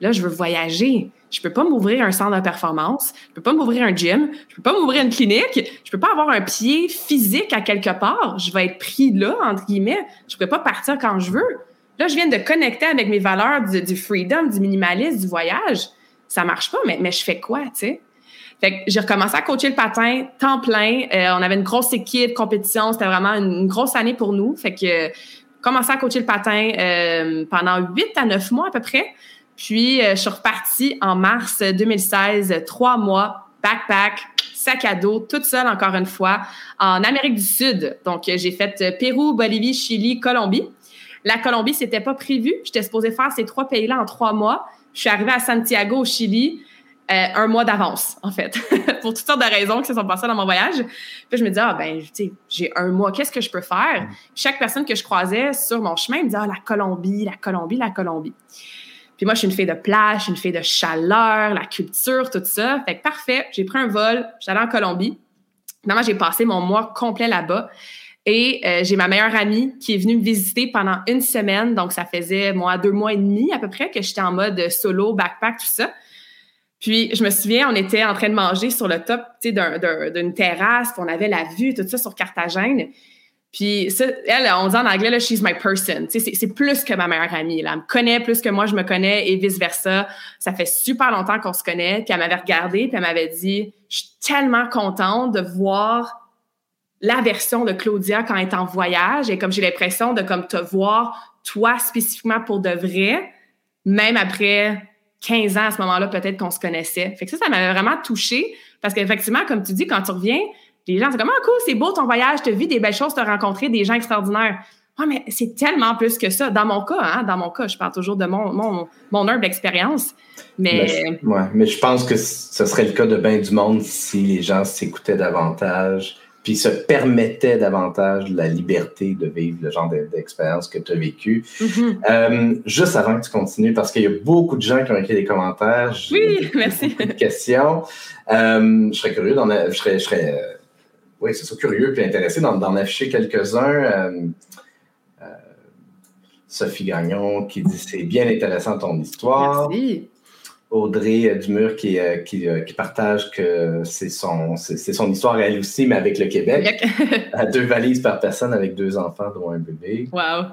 là, je veux voyager. Je peux pas m'ouvrir un centre de performance. Je peux pas m'ouvrir un gym. Je peux pas m'ouvrir une clinique. Je peux pas avoir un pied physique à quelque part. Je vais être pris là, entre guillemets. Je peux pas partir quand je veux. Là, je viens de connecter avec mes valeurs du, freedom, du minimalisme, du voyage. Ça marche pas, mais, mais je fais quoi, tu sais? Fait que j'ai recommencé à coacher le patin temps plein. Euh, on avait une grosse équipe, compétition. C'était vraiment une, grosse année pour nous. Fait que commencé à coacher le patin euh, pendant huit à neuf mois à peu près. Puis, euh, je suis repartie en mars 2016, trois mois, backpack, sac à dos, toute seule encore une fois, en Amérique du Sud. Donc, j'ai fait Pérou, Bolivie, Chili, Colombie. La Colombie, c'était pas prévu. J'étais supposée faire ces trois pays-là en trois mois. Je suis arrivée à Santiago, au Chili, euh, un mois d'avance, en fait, pour toutes sortes de raisons qui se sont passées dans mon voyage. Puis je me disais, ah ben, tu sais, j'ai un mois, qu'est-ce que je peux faire? Mm. Chaque personne que je croisais sur mon chemin me disait, ah, la Colombie, la Colombie, la Colombie. Puis moi, je suis une fille de plage, une fille de chaleur, la culture, tout ça. Fait que parfait, j'ai pris un vol, j'allais en Colombie. Finalement, j'ai passé mon mois complet là-bas. Et euh, j'ai ma meilleure amie qui est venue me visiter pendant une semaine. Donc, ça faisait, moi, deux mois et demi à peu près que j'étais en mode solo, backpack, tout ça. Puis, je me souviens, on était en train de manger sur le top d'une terrasse, puis on avait la vue, tout ça sur Carthagène. Puis, ça, elle, on dit en anglais, là, she's my person. C'est plus que ma meilleure amie. Là. Elle me connaît plus que moi, je me connais et vice-versa. Ça fait super longtemps qu'on se connaît. Puis, elle m'avait regardé, puis elle m'avait dit, je suis tellement contente de voir la version de Claudia quand elle est en voyage et comme j'ai l'impression de comme te voir toi spécifiquement pour de vrai, même après 15 ans à ce moment-là, peut-être qu'on se connaissait. Fait que ça, ça m'avait vraiment touchée parce qu'effectivement, comme tu dis, quand tu reviens, les gens, c'est comme, ah, cool, c'est beau ton voyage, tu vu des belles choses, tu as rencontré des gens extraordinaires. Ouais, mais c'est tellement plus que ça. Dans mon cas, hein, dans mon cas, je parle toujours de mon, mon, mon humble expérience. Mais... ouais, mais je pense que ce serait le cas de bien du monde si les gens s'écoutaient davantage puis se permettait davantage la liberté de vivre le genre d'expérience que tu as vécu. Mm-hmm. Euh, juste avant que tu continues, parce qu'il y a beaucoup de gens qui ont écrit des commentaires. Oui, merci. Des questions. Euh, je serais curieux d'en... Je serais, je serais euh, oui, c'est ça, curieux puis intéressé d'en afficher quelques-uns. Sophie Gagnon qui dit c'est bien intéressant ton histoire. Merci. Audrey Dumur qui, euh, qui, euh, qui, partage que c'est son, c'est, son histoire elle aussi, mais avec le Québec. à deux valises par personne avec deux enfants, dont un bébé. Wow.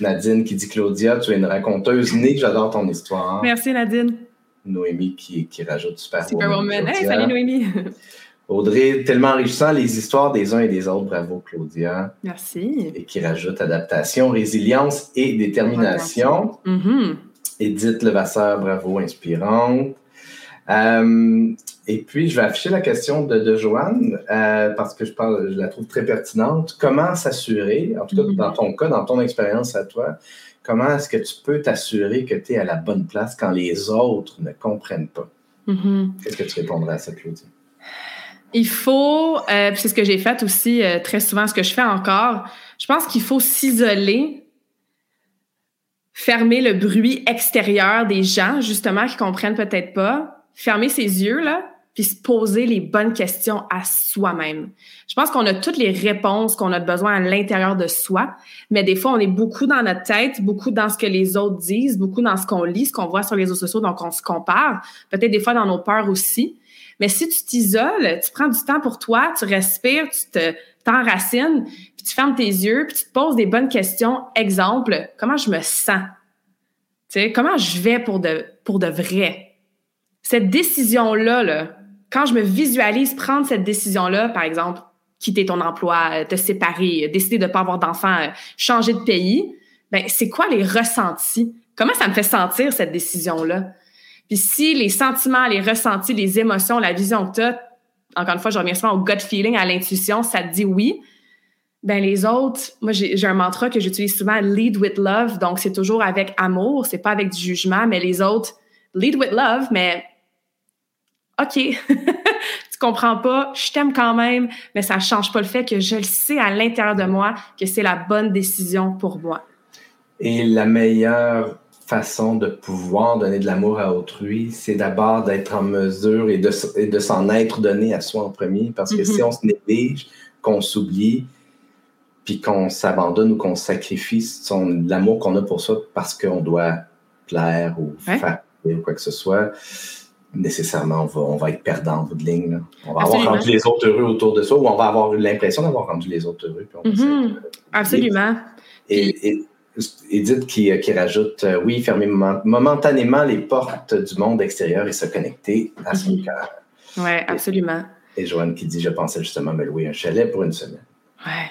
Nadine qui dit Claudia, tu es une raconteuse née, j'adore ton histoire. Merci Nadine. Noémie qui, qui rajoute super Superwoman. Hey, salut Noémie. Audrey, tellement enrichissant les histoires des uns et des autres. Bravo, Claudia. Merci. Et qui rajoute adaptation, résilience et détermination. Mm-hmm. Edith Levasseur, bravo, inspirante. Euh, et puis, je vais afficher la question de, de Joanne euh, parce que je, parle, je la trouve très pertinente. Comment s'assurer, en tout cas Mm-hmm. dans ton cas, dans ton expérience à toi, comment est-ce que tu peux t'assurer que tu es à la bonne place quand les autres ne comprennent pas? Mm-hmm. Qu'est-ce que tu répondrais à ça, Claudia? Il faut, euh, c'est ce que j'ai fait aussi euh, très souvent, ce que je fais encore, je pense qu'il faut s'isoler, fermer le bruit extérieur des gens, justement, qui comprennent peut-être pas, fermer ses yeux, là, puis se poser les bonnes questions à soi-même. Je pense qu'on a toutes les réponses qu'on a besoin à l'intérieur de soi, mais des fois, on est beaucoup dans notre tête, beaucoup dans ce que les autres disent, beaucoup dans ce qu'on lit, ce qu'on voit sur les réseaux sociaux, donc on se compare, peut-être des fois dans nos peurs aussi. Mais si tu t'isoles, tu prends du temps pour toi, tu respires, tu te t'enracines, puis tu fermes tes yeux, puis tu te poses des bonnes questions. Exemple, comment je me sens? Tu sais, comment je vais pour de, pour de vrai? Cette décision-là, là, quand je me visualise prendre cette décision-là, par exemple, quitter ton emploi, te séparer, décider de ne pas avoir d'enfant, changer de pays, ben c'est quoi les ressentis? Comment ça me fait sentir cette décision-là? Puis si les sentiments, les ressentis, les émotions, la vision que tu as, encore une fois, je reviens souvent au gut feeling, à l'intuition, ça te dit oui, ben les autres, moi j'ai un mantra que j'utilise souvent, lead with love, donc c'est toujours avec amour, c'est pas avec du jugement, mais les autres, lead with love, mais OK, tu comprends pas, je t'aime quand même, mais ça change pas le fait que je le sais à l'intérieur de moi que c'est la bonne décision pour moi. Et la meilleure façon de pouvoir donner de l'amour à autrui, c'est d'abord d'être en mesure et de, et de s'en être donné à soi en premier. Parce que mm -hmm. si on se néglige, qu'on s'oublie, puis qu'on s'abandonne ou qu'on sacrifie l'amour qu'on a pour soi parce qu'on doit plaire ou ouais. faire ou quoi que ce soit, nécessairement, on va, on va être perdant en bout de ligne. Là. On va Absolument. avoir rendu les autres heureux autour de soi ou on va avoir l'impression d'avoir rendu les autres heureux. Puis on mm -hmm. Absolument. Et, et, Edith qui, qui rajoute euh, oui, fermer momentanément les portes du monde extérieur et se connecter à son Mhm. cœur. Oui, absolument. Et Joanne qui dit Je pensais justement me louer un chalet pour une semaine. Ouais.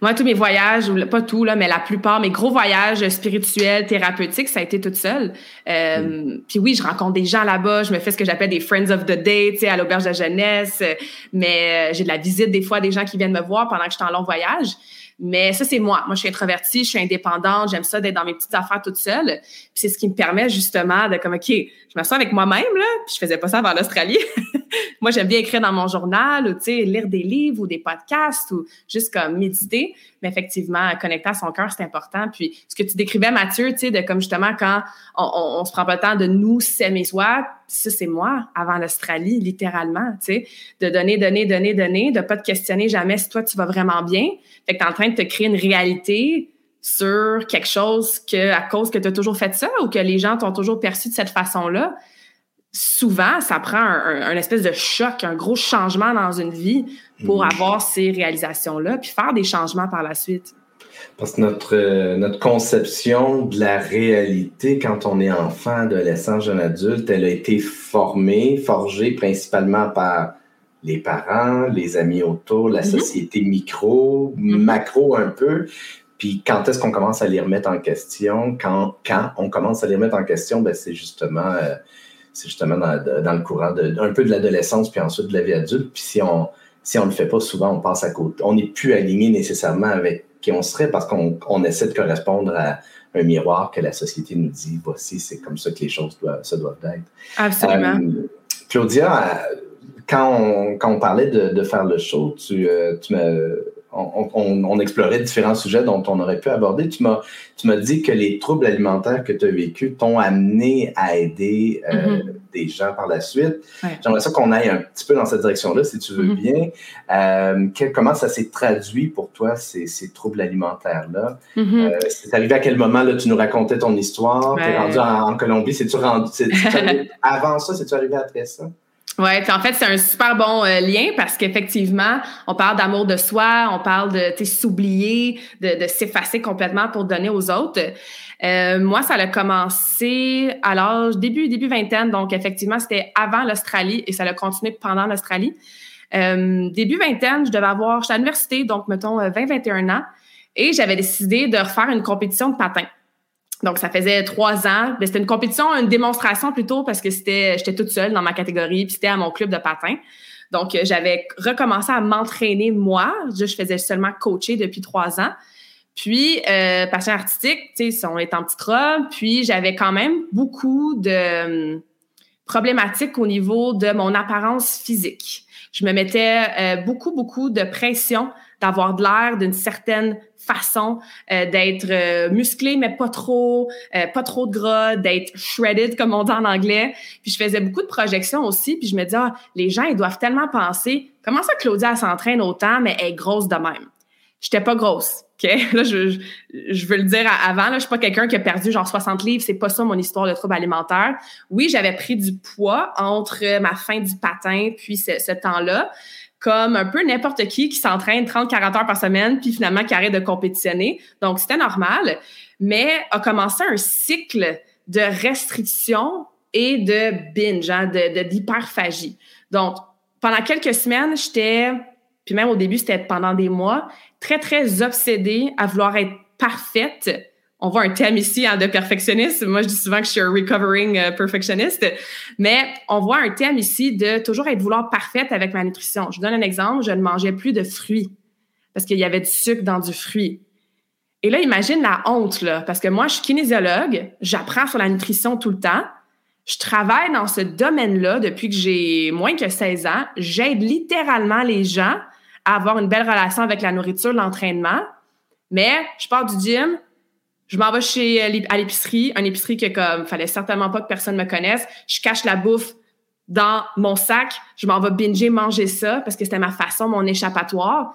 Moi, tous mes voyages, pas tout, là, mais la plupart, mes gros voyages spirituels, thérapeutiques, ça a été toute seule. Euh, Mm. Puis oui, je rencontre des gens là-bas, je me fais ce que j'appelle des friends of the day, tu sais, à l'auberge de jeunesse, euh, mais euh, j'ai de la visite des fois des gens qui viennent me voir pendant que je suis en long voyage. Mais ça, c'est moi. Moi, je suis introvertie, je suis indépendante, j'aime ça d'être dans mes petites affaires toute seule. C'est ce qui me permet justement de comme, OK, je me sens avec moi-même, là, puis je faisais pas ça avant l'Australie. moi, j'aime bien écrire dans mon journal ou, tu sais, lire des livres ou des podcasts ou juste comme méditer. Mais effectivement, connecter à son cœur, c'est important. Puis ce que tu décrivais, Mathieu, tu sais, de comme justement quand on, on, on, se prend pas le temps de nous s'aimer soi, ça, c'est moi avant l'Australie, littéralement, tu sais, de donner, donner, donner, donner, de pas te questionner jamais si toi, tu vas vraiment bien. Fait que t'es en train de te créer une réalité sur quelque chose que, à cause que tu as toujours fait ça ou que les gens t'ont toujours perçu de cette façon-là, souvent, ça prend un, un, un, espèce de choc, un gros changement dans une vie pour mmh. avoir ces réalisations-là, puis faire des changements par la suite. Parce que notre, euh, notre conception de la réalité quand on est enfant, adolescent, jeune adulte, elle a été formée, forgée principalement par les parents, les amis autour, la mmh. société micro, mmh. macro un peu. Puis quand est-ce qu'on commence à les remettre en question? Quand, quand on commence à les remettre en question, ben c'est justement, euh, c'est justement dans, dans, le courant de, un peu de l'adolescence, puis ensuite de la vie adulte. Puis si on si on le fait pas, souvent on passe à côté. On n'est plus aligné nécessairement avec qui on serait parce qu'on on essaie de correspondre à un miroir que la société nous dit voici, c'est comme ça que les choses doivent, se doivent être. Absolument. Euh, Claudia, quand on, quand on parlait de, de faire le show, tu, euh, tu me, on, on, on, explorait différents sujets dont on aurait pu aborder. Tu m'as, tu m'as dit que les troubles alimentaires que tu as vécus t'ont amené à aider euh, mm -hmm. des gens par la suite. Ouais. J'aimerais ça qu'on aille un petit peu dans cette direction-là, si tu veux Mm-hmm. mm -hmm. bien. Euh, comment ça s'est traduit pour toi, ces, ces troubles alimentaires-là? Mm -hmm. euh, c'est arrivé à quel moment? Là, tu nous racontais ton histoire? Ouais. Tu es rendu en, en Colombie. C'est-tu rendu, avant ça? C'est-tu arrivé après ça? Oui, en fait, c'est un super bon euh, lien parce qu'effectivement, on parle d'amour de soi, on parle de s'oublier, de, de s'effacer complètement pour donner aux autres. Euh, moi, ça a commencé à l'âge début, début vingtaine, donc effectivement, c'était avant l'Australie et ça a continué pendant l'Australie. Euh, début vingtaine, je devais avoir, j'étais à l'université, donc mettons 20-21 ans, et j'avais décidé de refaire une compétition de patin. Donc, ça faisait trois ans. C'était une compétition, une démonstration plutôt, parce que c'était, j'étais toute seule dans ma catégorie, puis c'était à mon club de patin. Donc, j'avais recommencé à m'entraîner moi. Je faisais seulement coacher depuis trois ans. Puis, euh, passion artistique, tu sais, on est en petite robe. Puis, j'avais quand même beaucoup de hum, problématiques au niveau de mon apparence physique. Je me mettais euh, beaucoup, beaucoup de pression d'avoir de l'air d'une certaine façon, euh, d'être euh, musclé, mais pas trop, euh, pas trop de gras, d'être shredded, comme on dit en anglais. Puis je faisais beaucoup de projections aussi, puis je me disais, ah, les gens, ils doivent tellement penser, comment ça Claudia s'entraîne autant, mais elle est grosse de même? J'étais pas grosse, OK? Là, je, je, veux le dire avant, là, je suis pas quelqu'un qui a perdu genre 60 livres, c'est pas ça mon histoire de trouble alimentaire. Oui, j'avais pris du poids entre ma fin du patin puis ce, ce temps-là, comme un peu n'importe qui qui s'entraîne 30-40 heures par semaine, puis finalement qui arrête de compétitionner. Donc, c'était normal, mais a commencé un cycle de restriction et de binge, hein, de, d'hyperphagie. Donc, pendant quelques semaines, j'étais, puis même au début, c'était pendant des mois, très, très obsédée à vouloir être parfaite on voit un thème ici hein, de perfectionniste. Moi, je dis souvent que je suis un recovering euh, perfectionniste, mais on voit un thème ici de toujours être vouloir parfaite avec ma nutrition. Je donne un exemple. Je ne mangeais plus de fruits parce qu'il y avait du sucre dans du fruit. Et là, imagine la honte, parce que moi, je suis kinésiologue, j'apprends sur la nutrition tout le temps. Je travaille dans ce domaine-là depuis que j'ai moins que 16 ans. J'aide littéralement les gens à avoir une belle relation avec la nourriture, l'entraînement. Mais je pars du gym, je m'en vais chez euh, à l'épicerie, une épicerie que comme fallait certainement pas que personne me connaisse. Je cache la bouffe dans mon sac. Je m'en vais binger manger ça parce que c'était ma façon, mon échappatoire.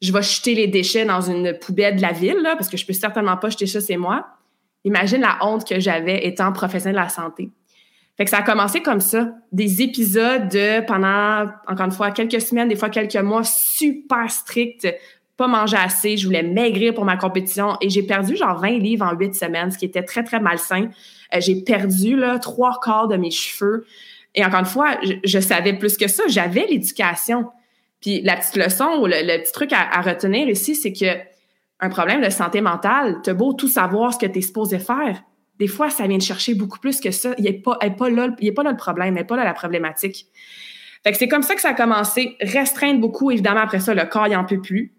Je vais jeter les déchets dans une poubelle de la ville là, parce que je peux certainement pas jeter ça c'est moi. Imagine la honte que j'avais étant professionnel de la santé. Fait que ça a commencé comme ça, des épisodes de pendant encore une fois quelques semaines, des fois quelques mois super stricts pas manger assez, je voulais maigrir pour ma compétition et j'ai perdu genre 20 livres en 8 semaines, ce qui était très, très malsain. Euh, j'ai perdu là, trois quarts de mes cheveux. Et encore une fois, je, savais plus que ça, j'avais l'éducation. Puis la petite leçon ou le, petit truc à, retenir ici, c'est que un problème de santé mentale, t'as beau tout savoir ce que tu es supposé faire. Des fois, ça vient de chercher beaucoup plus que ça. Il n'est pas, pas, là, pas là le problème, il n'est pas là la problématique. Fait que c'est comme ça que ça a commencé. Restreindre beaucoup, évidemment, après ça, le corps, il n'en peut plus.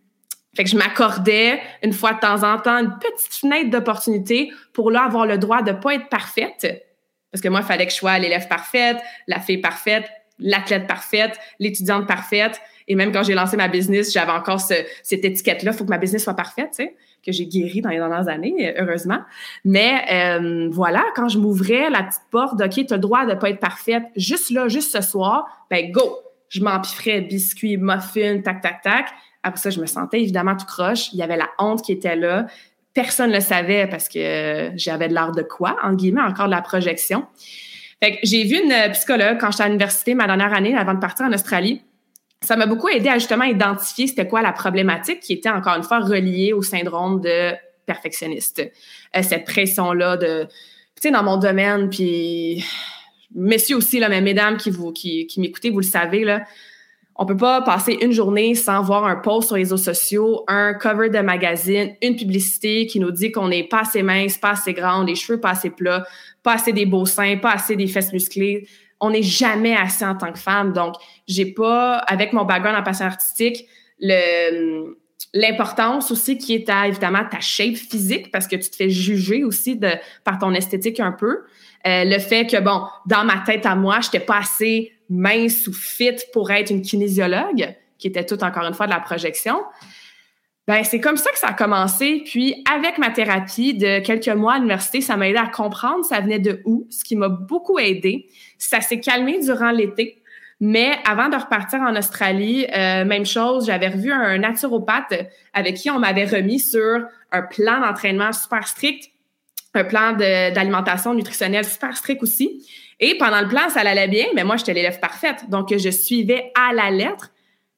Fait que je m'accordais une fois de temps en temps une petite fenêtre d'opportunité pour là avoir le droit de pas être parfaite. Parce que moi, il fallait que je sois l'élève parfaite, la fille parfaite, l'athlète parfaite, l'étudiante parfaite. Et même quand j'ai lancé ma business, j'avais encore cette étiquette-là. Faut que ma business soit parfaite, tu sais, que j'ai guéri dans les dernières années, heureusement. Mais euh, voilà, quand je m'ouvrais la petite porte, OK, tu as le droit de pas être parfaite, juste là, juste ce soir, ben go! Je m'empifferais biscuits, muffins, tac, tac, tac. Après ça, je me sentais évidemment tout croche. Il y avait la honte qui était là. Personne ne le savait parce que j'avais de l'art de quoi, en guillemets, encore de la projection. Fait que j'ai vu une psychologue quand j'étais à l'université ma dernière année avant de partir en Australie. Ça m'a beaucoup aidé à justement identifier c'était quoi la problématique qui était encore une fois reliée au syndrome de perfectionniste. Euh, cette pression-là de, tu sais, dans mon domaine, puis messieurs aussi, mais mesdames qui, vous, qui m'écoutez, vous le savez, là, on peut pas passer une journée sans voir un post sur les réseaux sociaux, un cover de magazine, une publicité qui nous dit qu'on n'est pas assez mince, pas assez grand, les cheveux pas assez plats, pas assez des beaux seins, pas assez des fesses musclées. On n'est jamais assez en tant que femme. Donc, j'ai pas, avec mon background en passion artistique, l'importance aussi qui est à, évidemment, ta shape physique parce que tu te fais juger aussi de, par ton esthétique un peu. Euh, le fait que, bon, dans ma tête à moi, j'étais pas assez mince ou fit pour être une kinésiologue, qui était tout encore une fois de la projection. Ben, c'est comme ça que ça a commencé. Puis, avec ma thérapie de quelques mois à l'université, ça m'a aidé à comprendre ça venait de où, ce qui m'a beaucoup aidé. Ça s'est calmé durant l'été. Mais avant de repartir en Australie, euh, même chose, j'avais revu un naturopathe avec qui on m'avait remis sur un plan d'entraînement super strict, un plan d'alimentation nutritionnelle super strict aussi. Et pendant le plan, ça allait bien, mais moi, j'étais l'élève parfaite. Donc, je suivais à la lettre.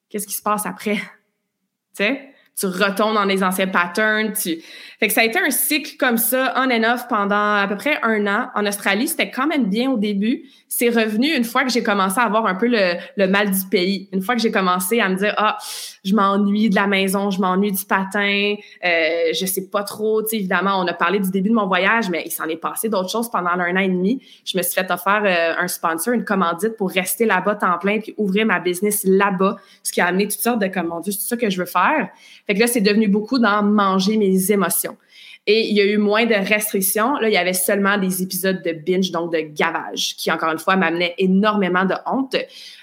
Qu'est-ce qui se passe après? Tu sais? Tu retournes dans les anciens patterns. Tu... Fait que ça a été un cycle comme ça, on and off, pendant à peu près un an. En Australie, c'était quand même bien au début. C'est revenu une fois que j'ai commencé à avoir un peu le, le, mal du pays. Une fois que j'ai commencé à me dire, ah, je m'ennuie de la maison, je m'ennuie du patin, euh, je sais pas trop. Tu sais, évidemment, on a parlé du début de mon voyage, mais il s'en est passé d'autres choses pendant un an et demi. Je me suis fait offrir euh, un sponsor, une commandite pour rester là-bas temps plein puis ouvrir ma business là-bas, ce qui a amené toutes sortes de, comme, mon Dieu, c'est ça que je veux faire. Fait que là, c'est devenu beaucoup dans manger mes émotions. Et il y a eu moins de restrictions. Là, il y avait seulement des épisodes de binge, donc de gavage, qui, encore une fois, m'amenaient énormément de honte.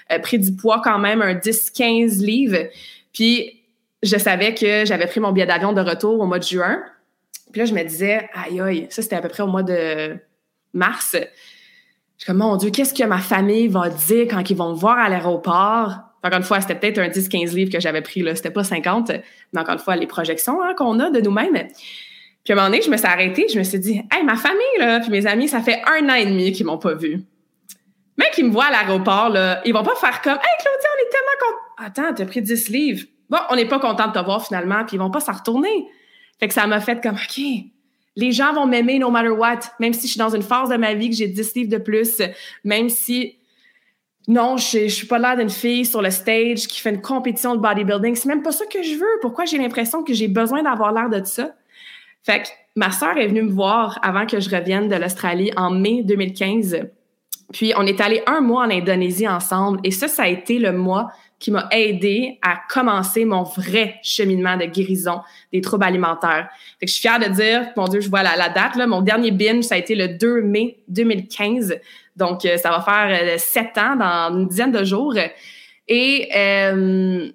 Euh, pris du poids quand même, un 10-15 livres. Puis, je savais que j'avais pris mon billet d'avion de retour au mois de juin. Puis là, je me disais, aïe, aïe, ça, c'était à peu près au mois de mars. Je suis comme, mon Dieu, qu'est-ce que ma famille va dire quand ils vont me voir à l'aéroport? Encore une fois, c'était peut-être un 10-15 livres que j'avais pris, là. C'était pas 50. Mais encore une fois, les projections hein, qu'on a de nous-mêmes. Puis à un moment donné, je me suis arrêtée, je me suis dit, hey, ma famille, là, puis mes amis, ça fait un an et demi qu'ils m'ont pas vu. Même qu'ils me voient à l'aéroport, là, ils vont pas faire comme, hey, Claudia, on est tellement contents. Attends, t'as pris 10 livres. Bon, on n'est pas content de te voir finalement, puis ils vont pas s'en retourner. Fait que ça m'a fait comme, OK, les gens vont m'aimer no matter what, même si je suis dans une phase de ma vie que j'ai 10 livres de plus, même si non, je, je suis pas l'air d'une fille sur le stage qui fait une compétition de bodybuilding. C'est même pas ça que je veux. Pourquoi j'ai l'impression que j'ai besoin d'avoir l'air de ça? Fait que ma sœur est venue me voir avant que je revienne de l'Australie en mai 2015. Puis on est allé un mois en Indonésie ensemble et ça, ça a été le mois qui m'a aidé à commencer mon vrai cheminement de guérison des troubles alimentaires. Fait que je suis fière de dire, mon Dieu, je vois la, date, là, mon dernier binge, ça a été le 2 mai 2015. Donc, euh, ça va faire euh, sept ans dans une dizaine de jours. Et, euh,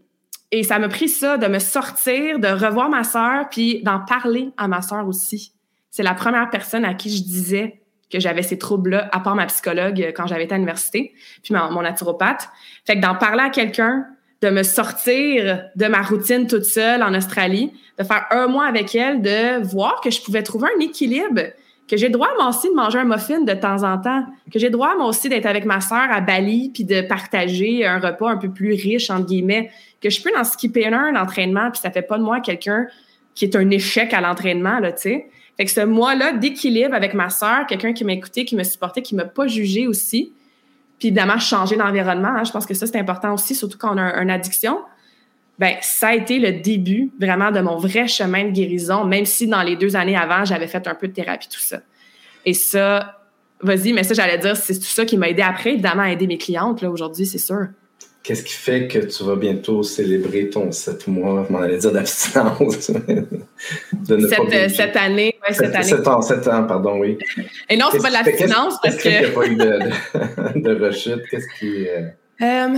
et ça m'a pris ça de me sortir, de revoir ma sœur, puis d'en parler à ma sœur aussi. C'est la première personne à qui je disais que j'avais ces troubles-là, à part ma psychologue quand j'avais été à l'université, puis mon, naturopathe. Fait que d'en parler à quelqu'un, de me sortir de ma routine toute seule en Australie, de faire un mois avec elle, de voir que je pouvais trouver un équilibre que j'ai droit moi aussi de manger un muffin de temps en temps, que j'ai droit moi aussi d'être avec ma sœur à Bali puis de partager un repas un peu plus riche entre guillemets, que je peux dans skipper un entraînement puis ça fait pas de moi quelqu'un qui est un échec à l'entraînement là, tu sais. Fait que ce mois-là d'équilibre avec ma sœur, quelqu'un qui m'a écouté, qui me supportait, qui m'a pas jugé aussi, puis évidemment changer d'environnement, hein, je pense que ça c'est important aussi, surtout quand on a une addiction ben ça a été le début vraiment de mon vrai chemin de guérison, même si dans les deux années avant, j'avais fait un peu de thérapie, tout ça. Et ça, vas-y, mais ça, j'allais dire, c'est tout ça qui m'a aidé après, évidemment, à aider mes clientes, là, aujourd'hui, c'est sûr. Qu'est-ce qui fait que tu vas bientôt célébrer ton sept mois, je m'en allais dire d'abstinence? cette, cette, année, ouais, cette année. Sept ans, sept ans, pardon, oui. Et non, c'est pas de l'abstinence parce que... Qu'est-ce qu'il n'y a pas eu de, de, de rechute? Qu'est-ce qui... Euh... Euh,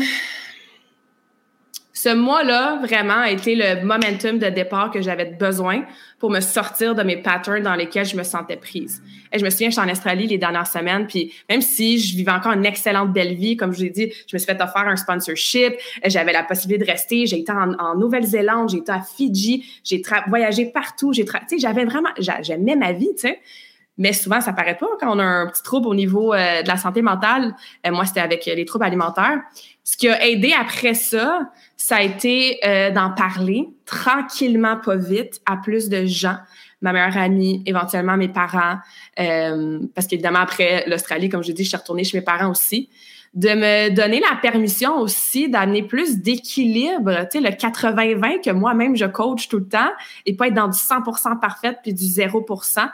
ce mois-là, vraiment, a été le momentum de départ que j'avais besoin pour me sortir de mes patterns dans lesquels je me sentais prise. Et je me souviens, j'étais en Australie les dernières semaines, puis même si je vivais encore une excellente belle vie, comme je vous ai dit, je me suis fait offrir un sponsorship, j'avais la possibilité de rester, j'ai été en, Nouvelle-Zélande, j'ai été à Fidji, j'ai voyagé partout, j'ai tu j'avais vraiment, j'aimais ma vie, tu sais. Mais souvent, ça paraît pas quand on a un petit trouble au niveau euh, de la santé mentale. Euh, moi, c'était avec les troubles alimentaires. Ce qui a aidé après ça, ça a été euh, d'en parler tranquillement, pas vite, à plus de gens. Ma meilleure amie, éventuellement mes parents, euh, parce qu'évidemment, après l'Australie, comme je dis, je suis retournée chez mes parents aussi. De me donner la permission aussi d'amener plus d'équilibre, tu sais, le 80-20 que moi-même je coach tout le temps et pas être dans du 100% parfait puis du 0%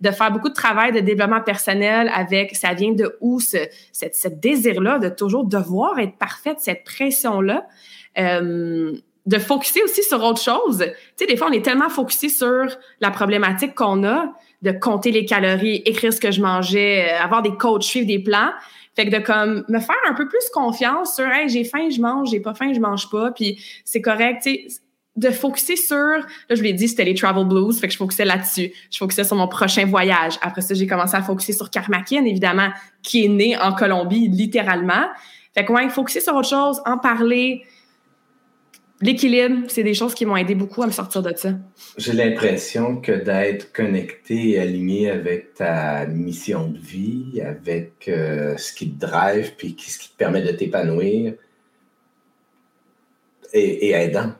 de faire beaucoup de travail de développement personnel avec ça vient de où ce, cette, désir-là de toujours devoir être parfaite, cette pression-là. Euh, de focuser aussi sur autre chose. Tu sais, des fois, on est tellement focusé sur la problématique qu'on a de compter les calories, écrire ce que je mangeais, euh, avoir des coachs, suivre des plans. Fait que de comme me faire un peu plus confiance sur hey, j'ai faim, je mange, j'ai pas faim, je mange pas, puis c'est correct, tu sais de focuser sur, là, je vous l'ai dit, c'était les travel blues, fait que je focusais là-dessus. Je focusais sur mon prochain voyage. Après ça, j'ai commencé à focuser sur Karmakin, évidemment, qui est né en Colombie, littéralement. Fait que, ouais, focuser sur autre chose, en parler. L'équilibre, c'est des choses qui m'ont aidé beaucoup à me sortir de ça. J'ai l'impression que d'être connecté et aligné avec ta mission de vie, avec euh, ce qui te drive, puis ce qui te permet de t'épanouir, et, et aidant.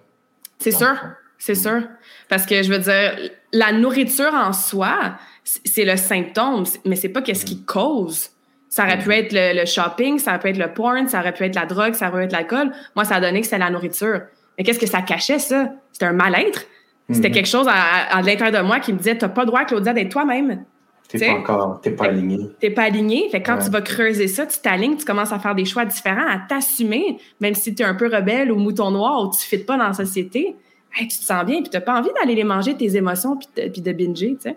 C'est sûr. C'est sûr. Parce que je veux dire, la nourriture en soi, c'est le symptôme, mais c'est pas qu'est-ce qui cause. Ça aurait pu mm. être le, shopping, ça aurait pu être le porn, ça aurait pu être la drogue, ça aurait pu être l'alcool. Moi, ça a donné que c'était la nourriture. Mais qu'est-ce que ça cachait, ça? C'était un mal-être. C'était quelque chose à, l'intérieur de moi qui me disait, t'as pas le droit, Claudia, d'être toi-même. T'es pas encore, t'es pas aligné. T'es pas aligné. Fait quand tu vas creuser ça, tu t'alignes, tu commences à faire des choix différents, à t'assumer, même si tu es un peu rebelle ou mouton noir ou tu ne pas dans la société. tu te sens bien, puis t'as pas envie d'aller les manger, tes émotions, puis de, puis de binger, tu sais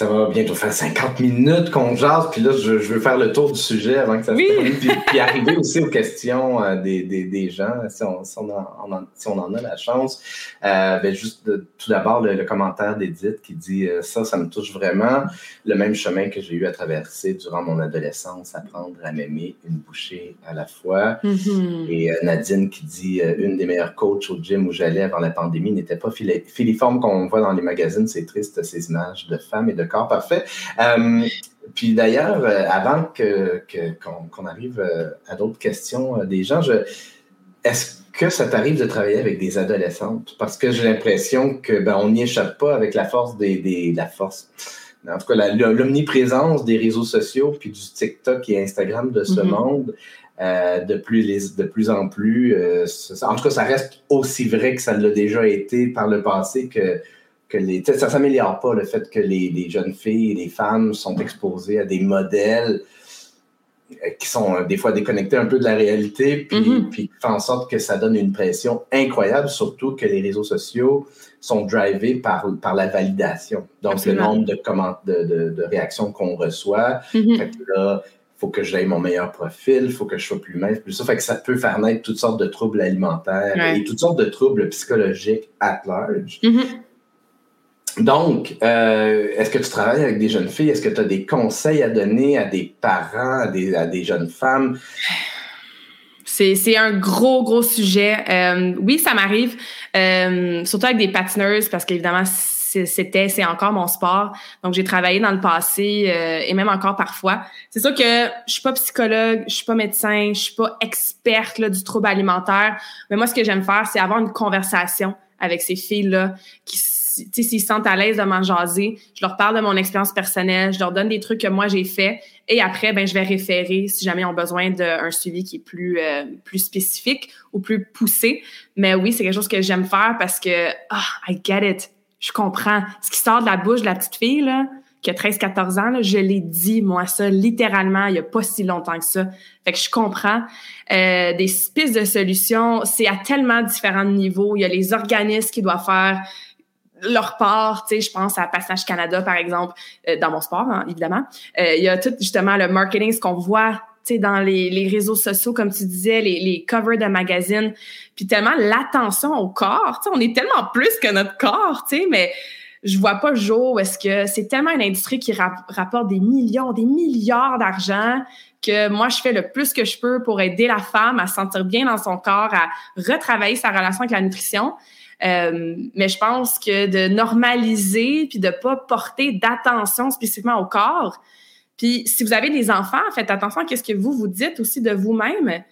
ça va bientôt faire 50 minutes qu'on jase, puis là, je, veux faire le tour du sujet avant que ça se termine, puis, arriver aussi aux questions euh, des, des, des, gens, si on, si, on en, si on, en, a la chance. Euh, ben, juste tout d'abord, le, commentaire d'Edith qui dit euh, Ça, ça me touche vraiment. Le même chemin que j'ai eu à traverser durant mon adolescence, apprendre à m'aimer une bouchée à la fois. Mm-hmm. Et Nadine qui dit Une des meilleures coachs au gym où j'allais avant la pandémie n'était pas filiforme qu'on voit dans les magazines. C'est triste, ces images de femmes et de D'accord, parfait. Euh, puis d'ailleurs, euh, avant que, qu'on, arrive euh, à d'autres questions des gens, est-ce que ça t'arrive de travailler avec des adolescentes? Parce que j'ai l'impression que ben, on n'y échappe pas avec la force des, la force. En tout cas, l'omniprésence des réseaux sociaux puis du TikTok et Instagram de ce mm-hmm. monde. de, plus, de plus en plus. en tout cas, ça reste aussi vrai que ça l'a déjà été par le passé que que les, ça ne s'améliore pas le fait que les, jeunes filles et les femmes sont exposées à des modèles euh, qui sont euh, des fois déconnectés un peu de la réalité, puis, mm-hmm. puis font en sorte que ça donne une pression incroyable, surtout que les réseaux sociaux sont drivés par, par la validation. Donc, le nombre de, de, de, réactions qu'on reçoit. Fait que là, faut que j'aille mon meilleur profil, il faut que je sois plus mince, plus ça. Fait que ça peut faire naître toutes sortes de troubles alimentaires et toutes sortes de troubles psychologiques at large. Mm-hmm. Donc, euh, est-ce que tu travailles avec des jeunes filles? Est-ce que tu as des conseils à donner à des parents, à des, jeunes femmes? C'est un gros, gros sujet. Euh, oui, ça m'arrive, euh, surtout avec des patineuses, parce qu'évidemment, c'était, c'est encore mon sport. Donc, j'ai travaillé dans le passé et même encore parfois. C'est sûr que je suis pas psychologue, je suis pas médecin, je suis pas experte là, du trouble alimentaire. Mais moi, ce que j'aime faire, c'est avoir une conversation avec ces filles-là qui s'ils se sentent à l'aise de m'en jaser, je leur parle de mon expérience personnelle, je leur donne des trucs que moi j'ai fait et après, ben, je vais référer si jamais ils ont besoin d'un suivi qui est plus, euh, plus spécifique ou plus poussé. Mais oui, c'est quelque chose que j'aime faire parce que, ah, I get it. Je comprends. Ce qui sort de la bouche de la petite fille, là, qui a 13-14 ans, là, je l'ai dit, moi, ça, littéralement, il n'y a pas si longtemps que ça. Fait que je comprends. Euh, des pistes de solutions, c'est à tellement différents niveaux. Il y a les organismes qui doivent faire leur part, tu sais, je pense à Passage Canada, par exemple, euh, dans mon sport, hein, évidemment. Euh, il y a tout, justement, le marketing, ce qu'on voit, tu sais, dans les, les, réseaux sociaux, comme tu disais, les, les covers de magazines, puis tellement l'attention au corps, tu sais, on est tellement plus que notre corps, tu sais, mais je vois pas le jour où est-ce que c'est tellement une industrie qui rapporte des millions, des milliards d'argent que moi, je fais le plus que je peux pour aider la femme à se sentir bien dans son corps, à retravailler sa relation avec la nutrition. Euh, mais je pense que de normaliser puis de pas porter d'attention spécifiquement au corps. Puis si vous avez des enfants, faites attention à ce que vous vous dites aussi de vous-même.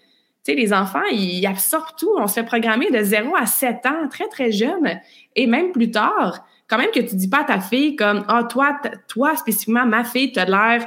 Tu sais, les enfants, ils absorbent tout. On se fait programmer de 0 à 7 ans, très, très jeune. Et même plus tard, quand même que tu dis pas à ta fille comme, ah, toi, toi, spécifiquement, ma fille, tu as l'air,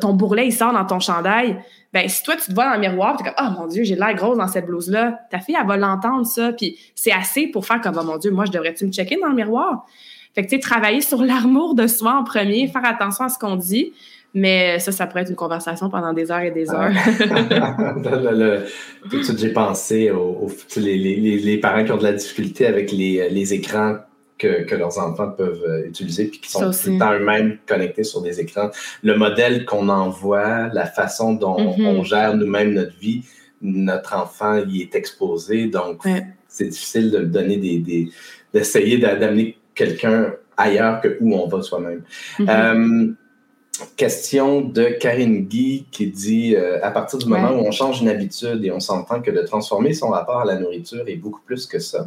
ton bourrelet, il sort dans ton chandail ben si toi tu te vois dans le miroir, tu es comme oh mon dieu, j'ai l'air grosse dans cette blouse là, ta fille elle va l'entendre ça, puis c'est assez pour faire comme oh mon dieu, moi je devrais-tu me checker dans le miroir? Fait que tu sais travailler sur l'amour de soi en premier, faire attention à ce qu'on dit. Mais ça, ça pourrait être une conversation pendant des heures et des heures. tout de suite, j'ai pensé aux, les, parents qui ont de la difficulté avec les, les écrans que, leurs enfants peuvent euh, utiliser puis qui sont tout le temps eux-mêmes connectés sur des écrans. Le modèle qu'on envoie, la façon dont mm-hmm. on gère nous-mêmes notre vie, notre enfant y est exposé. Donc, c'est difficile de donner des, d'essayer d'amener quelqu'un ailleurs que où on va soi-même. Mm-hmm. Euh, Question de Karine Guy qui dit euh, à partir du moment où on change une habitude et on s'entend que de transformer son rapport à la nourriture est beaucoup plus que ça,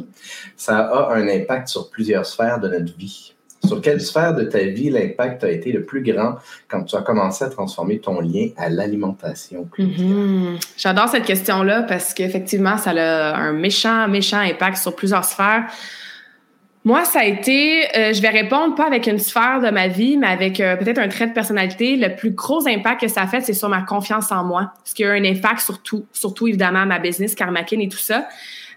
ça a un impact sur plusieurs sphères de notre vie. Sur quelle sphère de ta vie l'impact a été le plus grand quand tu as commencé à transformer ton lien à l'alimentation? Mhm. J'adore cette question-là parce qu'effectivement, ça a un méchant, méchant impact sur plusieurs sphères. Moi, ça a été, euh, je vais répondre pas avec une sphère de ma vie, mais avec euh, peut-être un trait de personnalité. Le plus gros impact que ça a fait, c'est sur ma confiance en moi. Ce qui a un impact sur tout, surtout évidemment ma business, Karmakin et tout ça.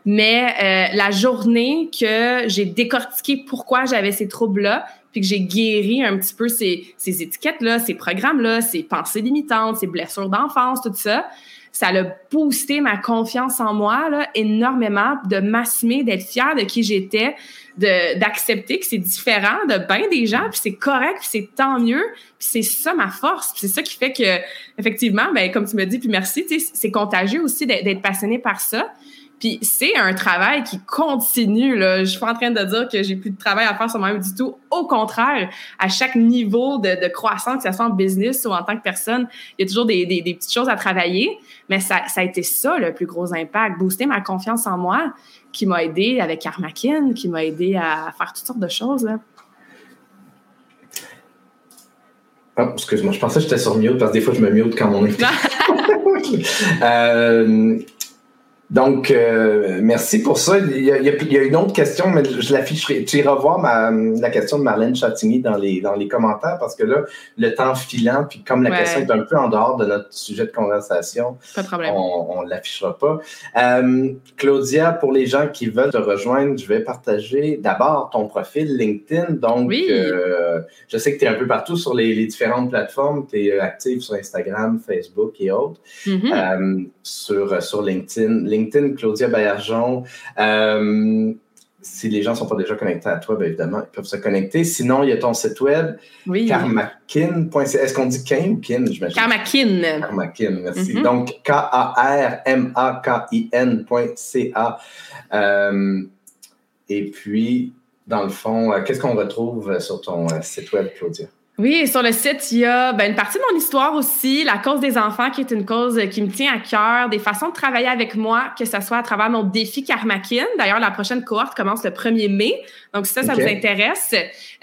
Mais euh, la journée que j'ai décortiqué pourquoi j'avais ces troubles-là, puis que j'ai guéri un petit peu ces, ces étiquettes-là, ces programmes-là, ces pensées limitantes, ces blessures d'enfance, tout ça, ça a boosté ma confiance en moi là, énormément, de m'assumer, d'être fière de qui j'étais, d'accepter que c'est différent de bien des gens, puis c'est correct, puis c'est tant mieux, puis c'est ça ma force, puis c'est ça qui fait que, effectivement, ben, comme tu me dis, puis merci, c'est contagieux aussi d'être passionné par ça. Puis c'est un travail qui continue. Là. Je suis pas en train de dire que j'ai plus de travail à faire sur moi-même du tout. Au contraire, à chaque niveau de, croissance, que ce soit en business ou en tant que personne, il y a toujours des, petites choses à travailler. Mais ça, a été ça le plus gros impact. Booster ma confiance en moi qui m'a aidé avec Armakin, qui m'a aidé à faire toutes sortes de choses. Oh, excuse-moi, je pensais que j'étais sur mute parce que des fois je me mute quand on est. euh, donc, euh, merci pour ça. Il y, a, une autre question, mais je l'afficherai. Tu iras voir la question de Marlène Chatigny dans les, dans les commentaires parce que là, le temps filant, puis comme la question est un peu en dehors de notre sujet de conversation, on ne l'affichera pas. Euh, Claudia, pour les gens qui veulent te rejoindre, je vais partager d'abord ton profil LinkedIn. Donc, euh, je sais que tu es un peu partout sur les, différentes plateformes. Tu es active sur Instagram, Facebook et autres. Mm-hmm. sur, sur LinkedIn. LinkedIn LinkedIn, Claudia Baillargeon. Euh, si les gens ne sont pas déjà connectés à toi, bien évidemment, ils peuvent se connecter. Sinon, il y a ton site web, oui. Est-ce qu'on dit Kin ou Kin, j'imagine? Karmakin. Karmakin, merci. Mm-hmm. Donc, K-A-R-M-A-K-I-N.ca. Euh, et puis, dans le fond, euh, qu'est-ce qu'on retrouve sur ton site web, Claudia? Oui, sur le site, il y a ben, une partie de mon histoire aussi, la cause des enfants, qui est une cause qui me tient à cœur, des façons de travailler avec moi, que ce soit à travers mon défi Karmakin. D'ailleurs, la prochaine cohorte commence le 1er mai. Donc, si ça, ça vous intéresse.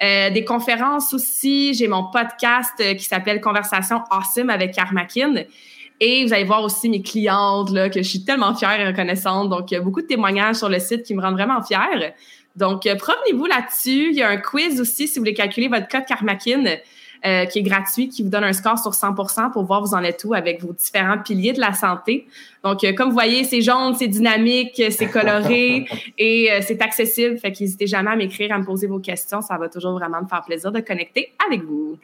Euh, des conférences aussi. J'ai mon podcast euh, qui s'appelle Conversation Awesome avec Karmakin. Et vous allez voir aussi mes clientes, là, que je suis tellement fière et reconnaissante. Donc, il y a beaucoup de témoignages sur le site qui me rendent vraiment fière. Donc, euh, promenez-vous là-dessus. Il y a un quiz aussi si vous voulez calculer votre code Karmakin. Euh, qui est gratuit, qui vous donne un score sur 100% pour voir vous en êtes où avec vos différents piliers de la santé. Donc, euh, comme vous voyez, c'est jaune, c'est dynamique, c'est coloré et c'est accessible. Fait qu'hésitez jamais à m'écrire, à me poser vos questions. Ça va toujours vraiment me faire plaisir de connecter avec vous.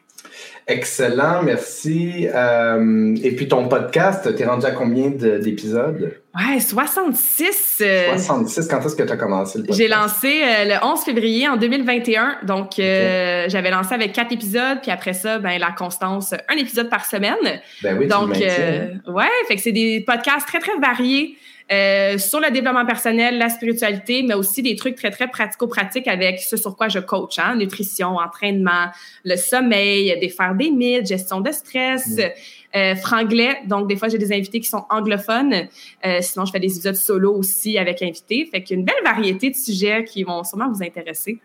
Excellent, merci. Euh, et puis ton podcast, tu es rendu à combien d'épisodes? Ouais, 66. 66, quand est-ce que tu as commencé le podcast? J'ai lancé euh, le 11 février en 2021. Donc, euh, j'avais lancé avec quatre épisodes, puis après ça, ben, la constance, un épisode par semaine. Ben oui, Donc, ouais, fait que c'est des podcasts très, très variés. Euh, sur le développement personnel, la spiritualité, mais aussi des trucs très, très pratico-pratiques avec ce sur quoi je coach, hein, nutrition, entraînement, le sommeil, défaire des mythes, gestion de stress, euh, franglais. Donc, des fois, j'ai des invités qui sont anglophones. Euh, sinon, je fais des épisodes solo aussi avec invités. Fait qu'il y a une belle variété de sujets qui vont sûrement vous intéresser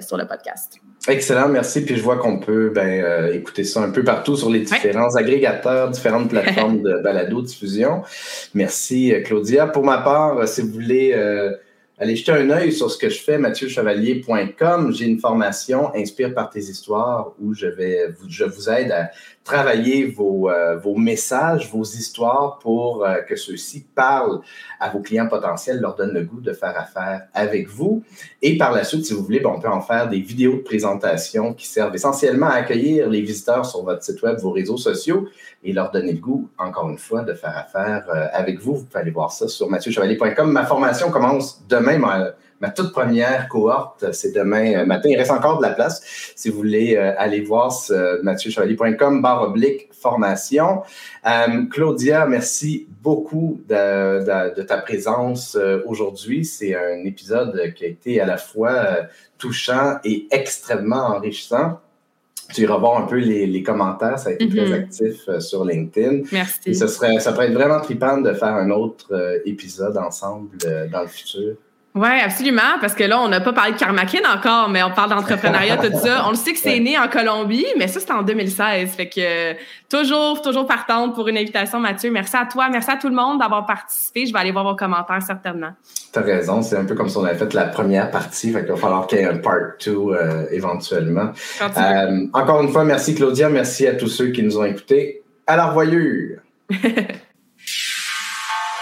sur le podcast. Excellent, merci. Puis je vois qu'on peut ben, euh, écouter ça un peu partout sur les différents agrégateurs, différentes plateformes de balado-diffusion. Merci, euh, Claudia. Pour ma part, euh, si vous voulez aller jeter un œil sur ce que je fais, mathieuchevalier.com, j'ai une formation Inspire par tes histoires où je, vais, je vous aide à travailler vos, euh, vos messages, vos histoires pour euh, que ceux-ci parlent à vos clients potentiels, leur donnent le goût de faire affaire avec vous. Et par la suite, si vous voulez, ben, on peut en faire des vidéos de présentation qui servent essentiellement à accueillir les visiteurs sur votre site web, vos réseaux sociaux et leur donner le goût, encore une fois, de faire affaire euh, avec vous. Vous pouvez aller voir ça sur mathieuchevalier.com. Ma formation commence demain ma toute première cohorte, c'est demain euh, matin. Il reste encore de la place. Si vous voulez euh, aller voir mathieuchevalier.com, barre oblique formation. Euh, Claudia, merci beaucoup de, ta présence aujourd'hui. C'est un épisode qui a été à la fois touchant et extrêmement enrichissant. Tu iras voir un peu les, commentaires, ça a été très mm-hmm. actif sur LinkedIn. Merci. serait, ça pourrait être vraiment trippant de faire un autre épisode ensemble dans le futur. Oui, absolument, parce que là, on n'a pas parlé de Karmakin encore, mais on parle d'entrepreneuriat, tout ça. On le sait que c'est né en Colombie, mais ça, c'était en 2016. Fait que euh, toujours, toujours partante pour une invitation, Mathieu. Merci à toi, merci à tout le monde d'avoir participé. Je vais aller voir vos commentaires, certainement. Tu as raison, c'est un peu comme si on avait fait la première partie, fait qu'il va falloir qu'il y ait un part 2 euh, éventuellement. Euh, encore une fois, merci Claudia, merci à tous ceux qui nous ont écoutés. À la revoyure!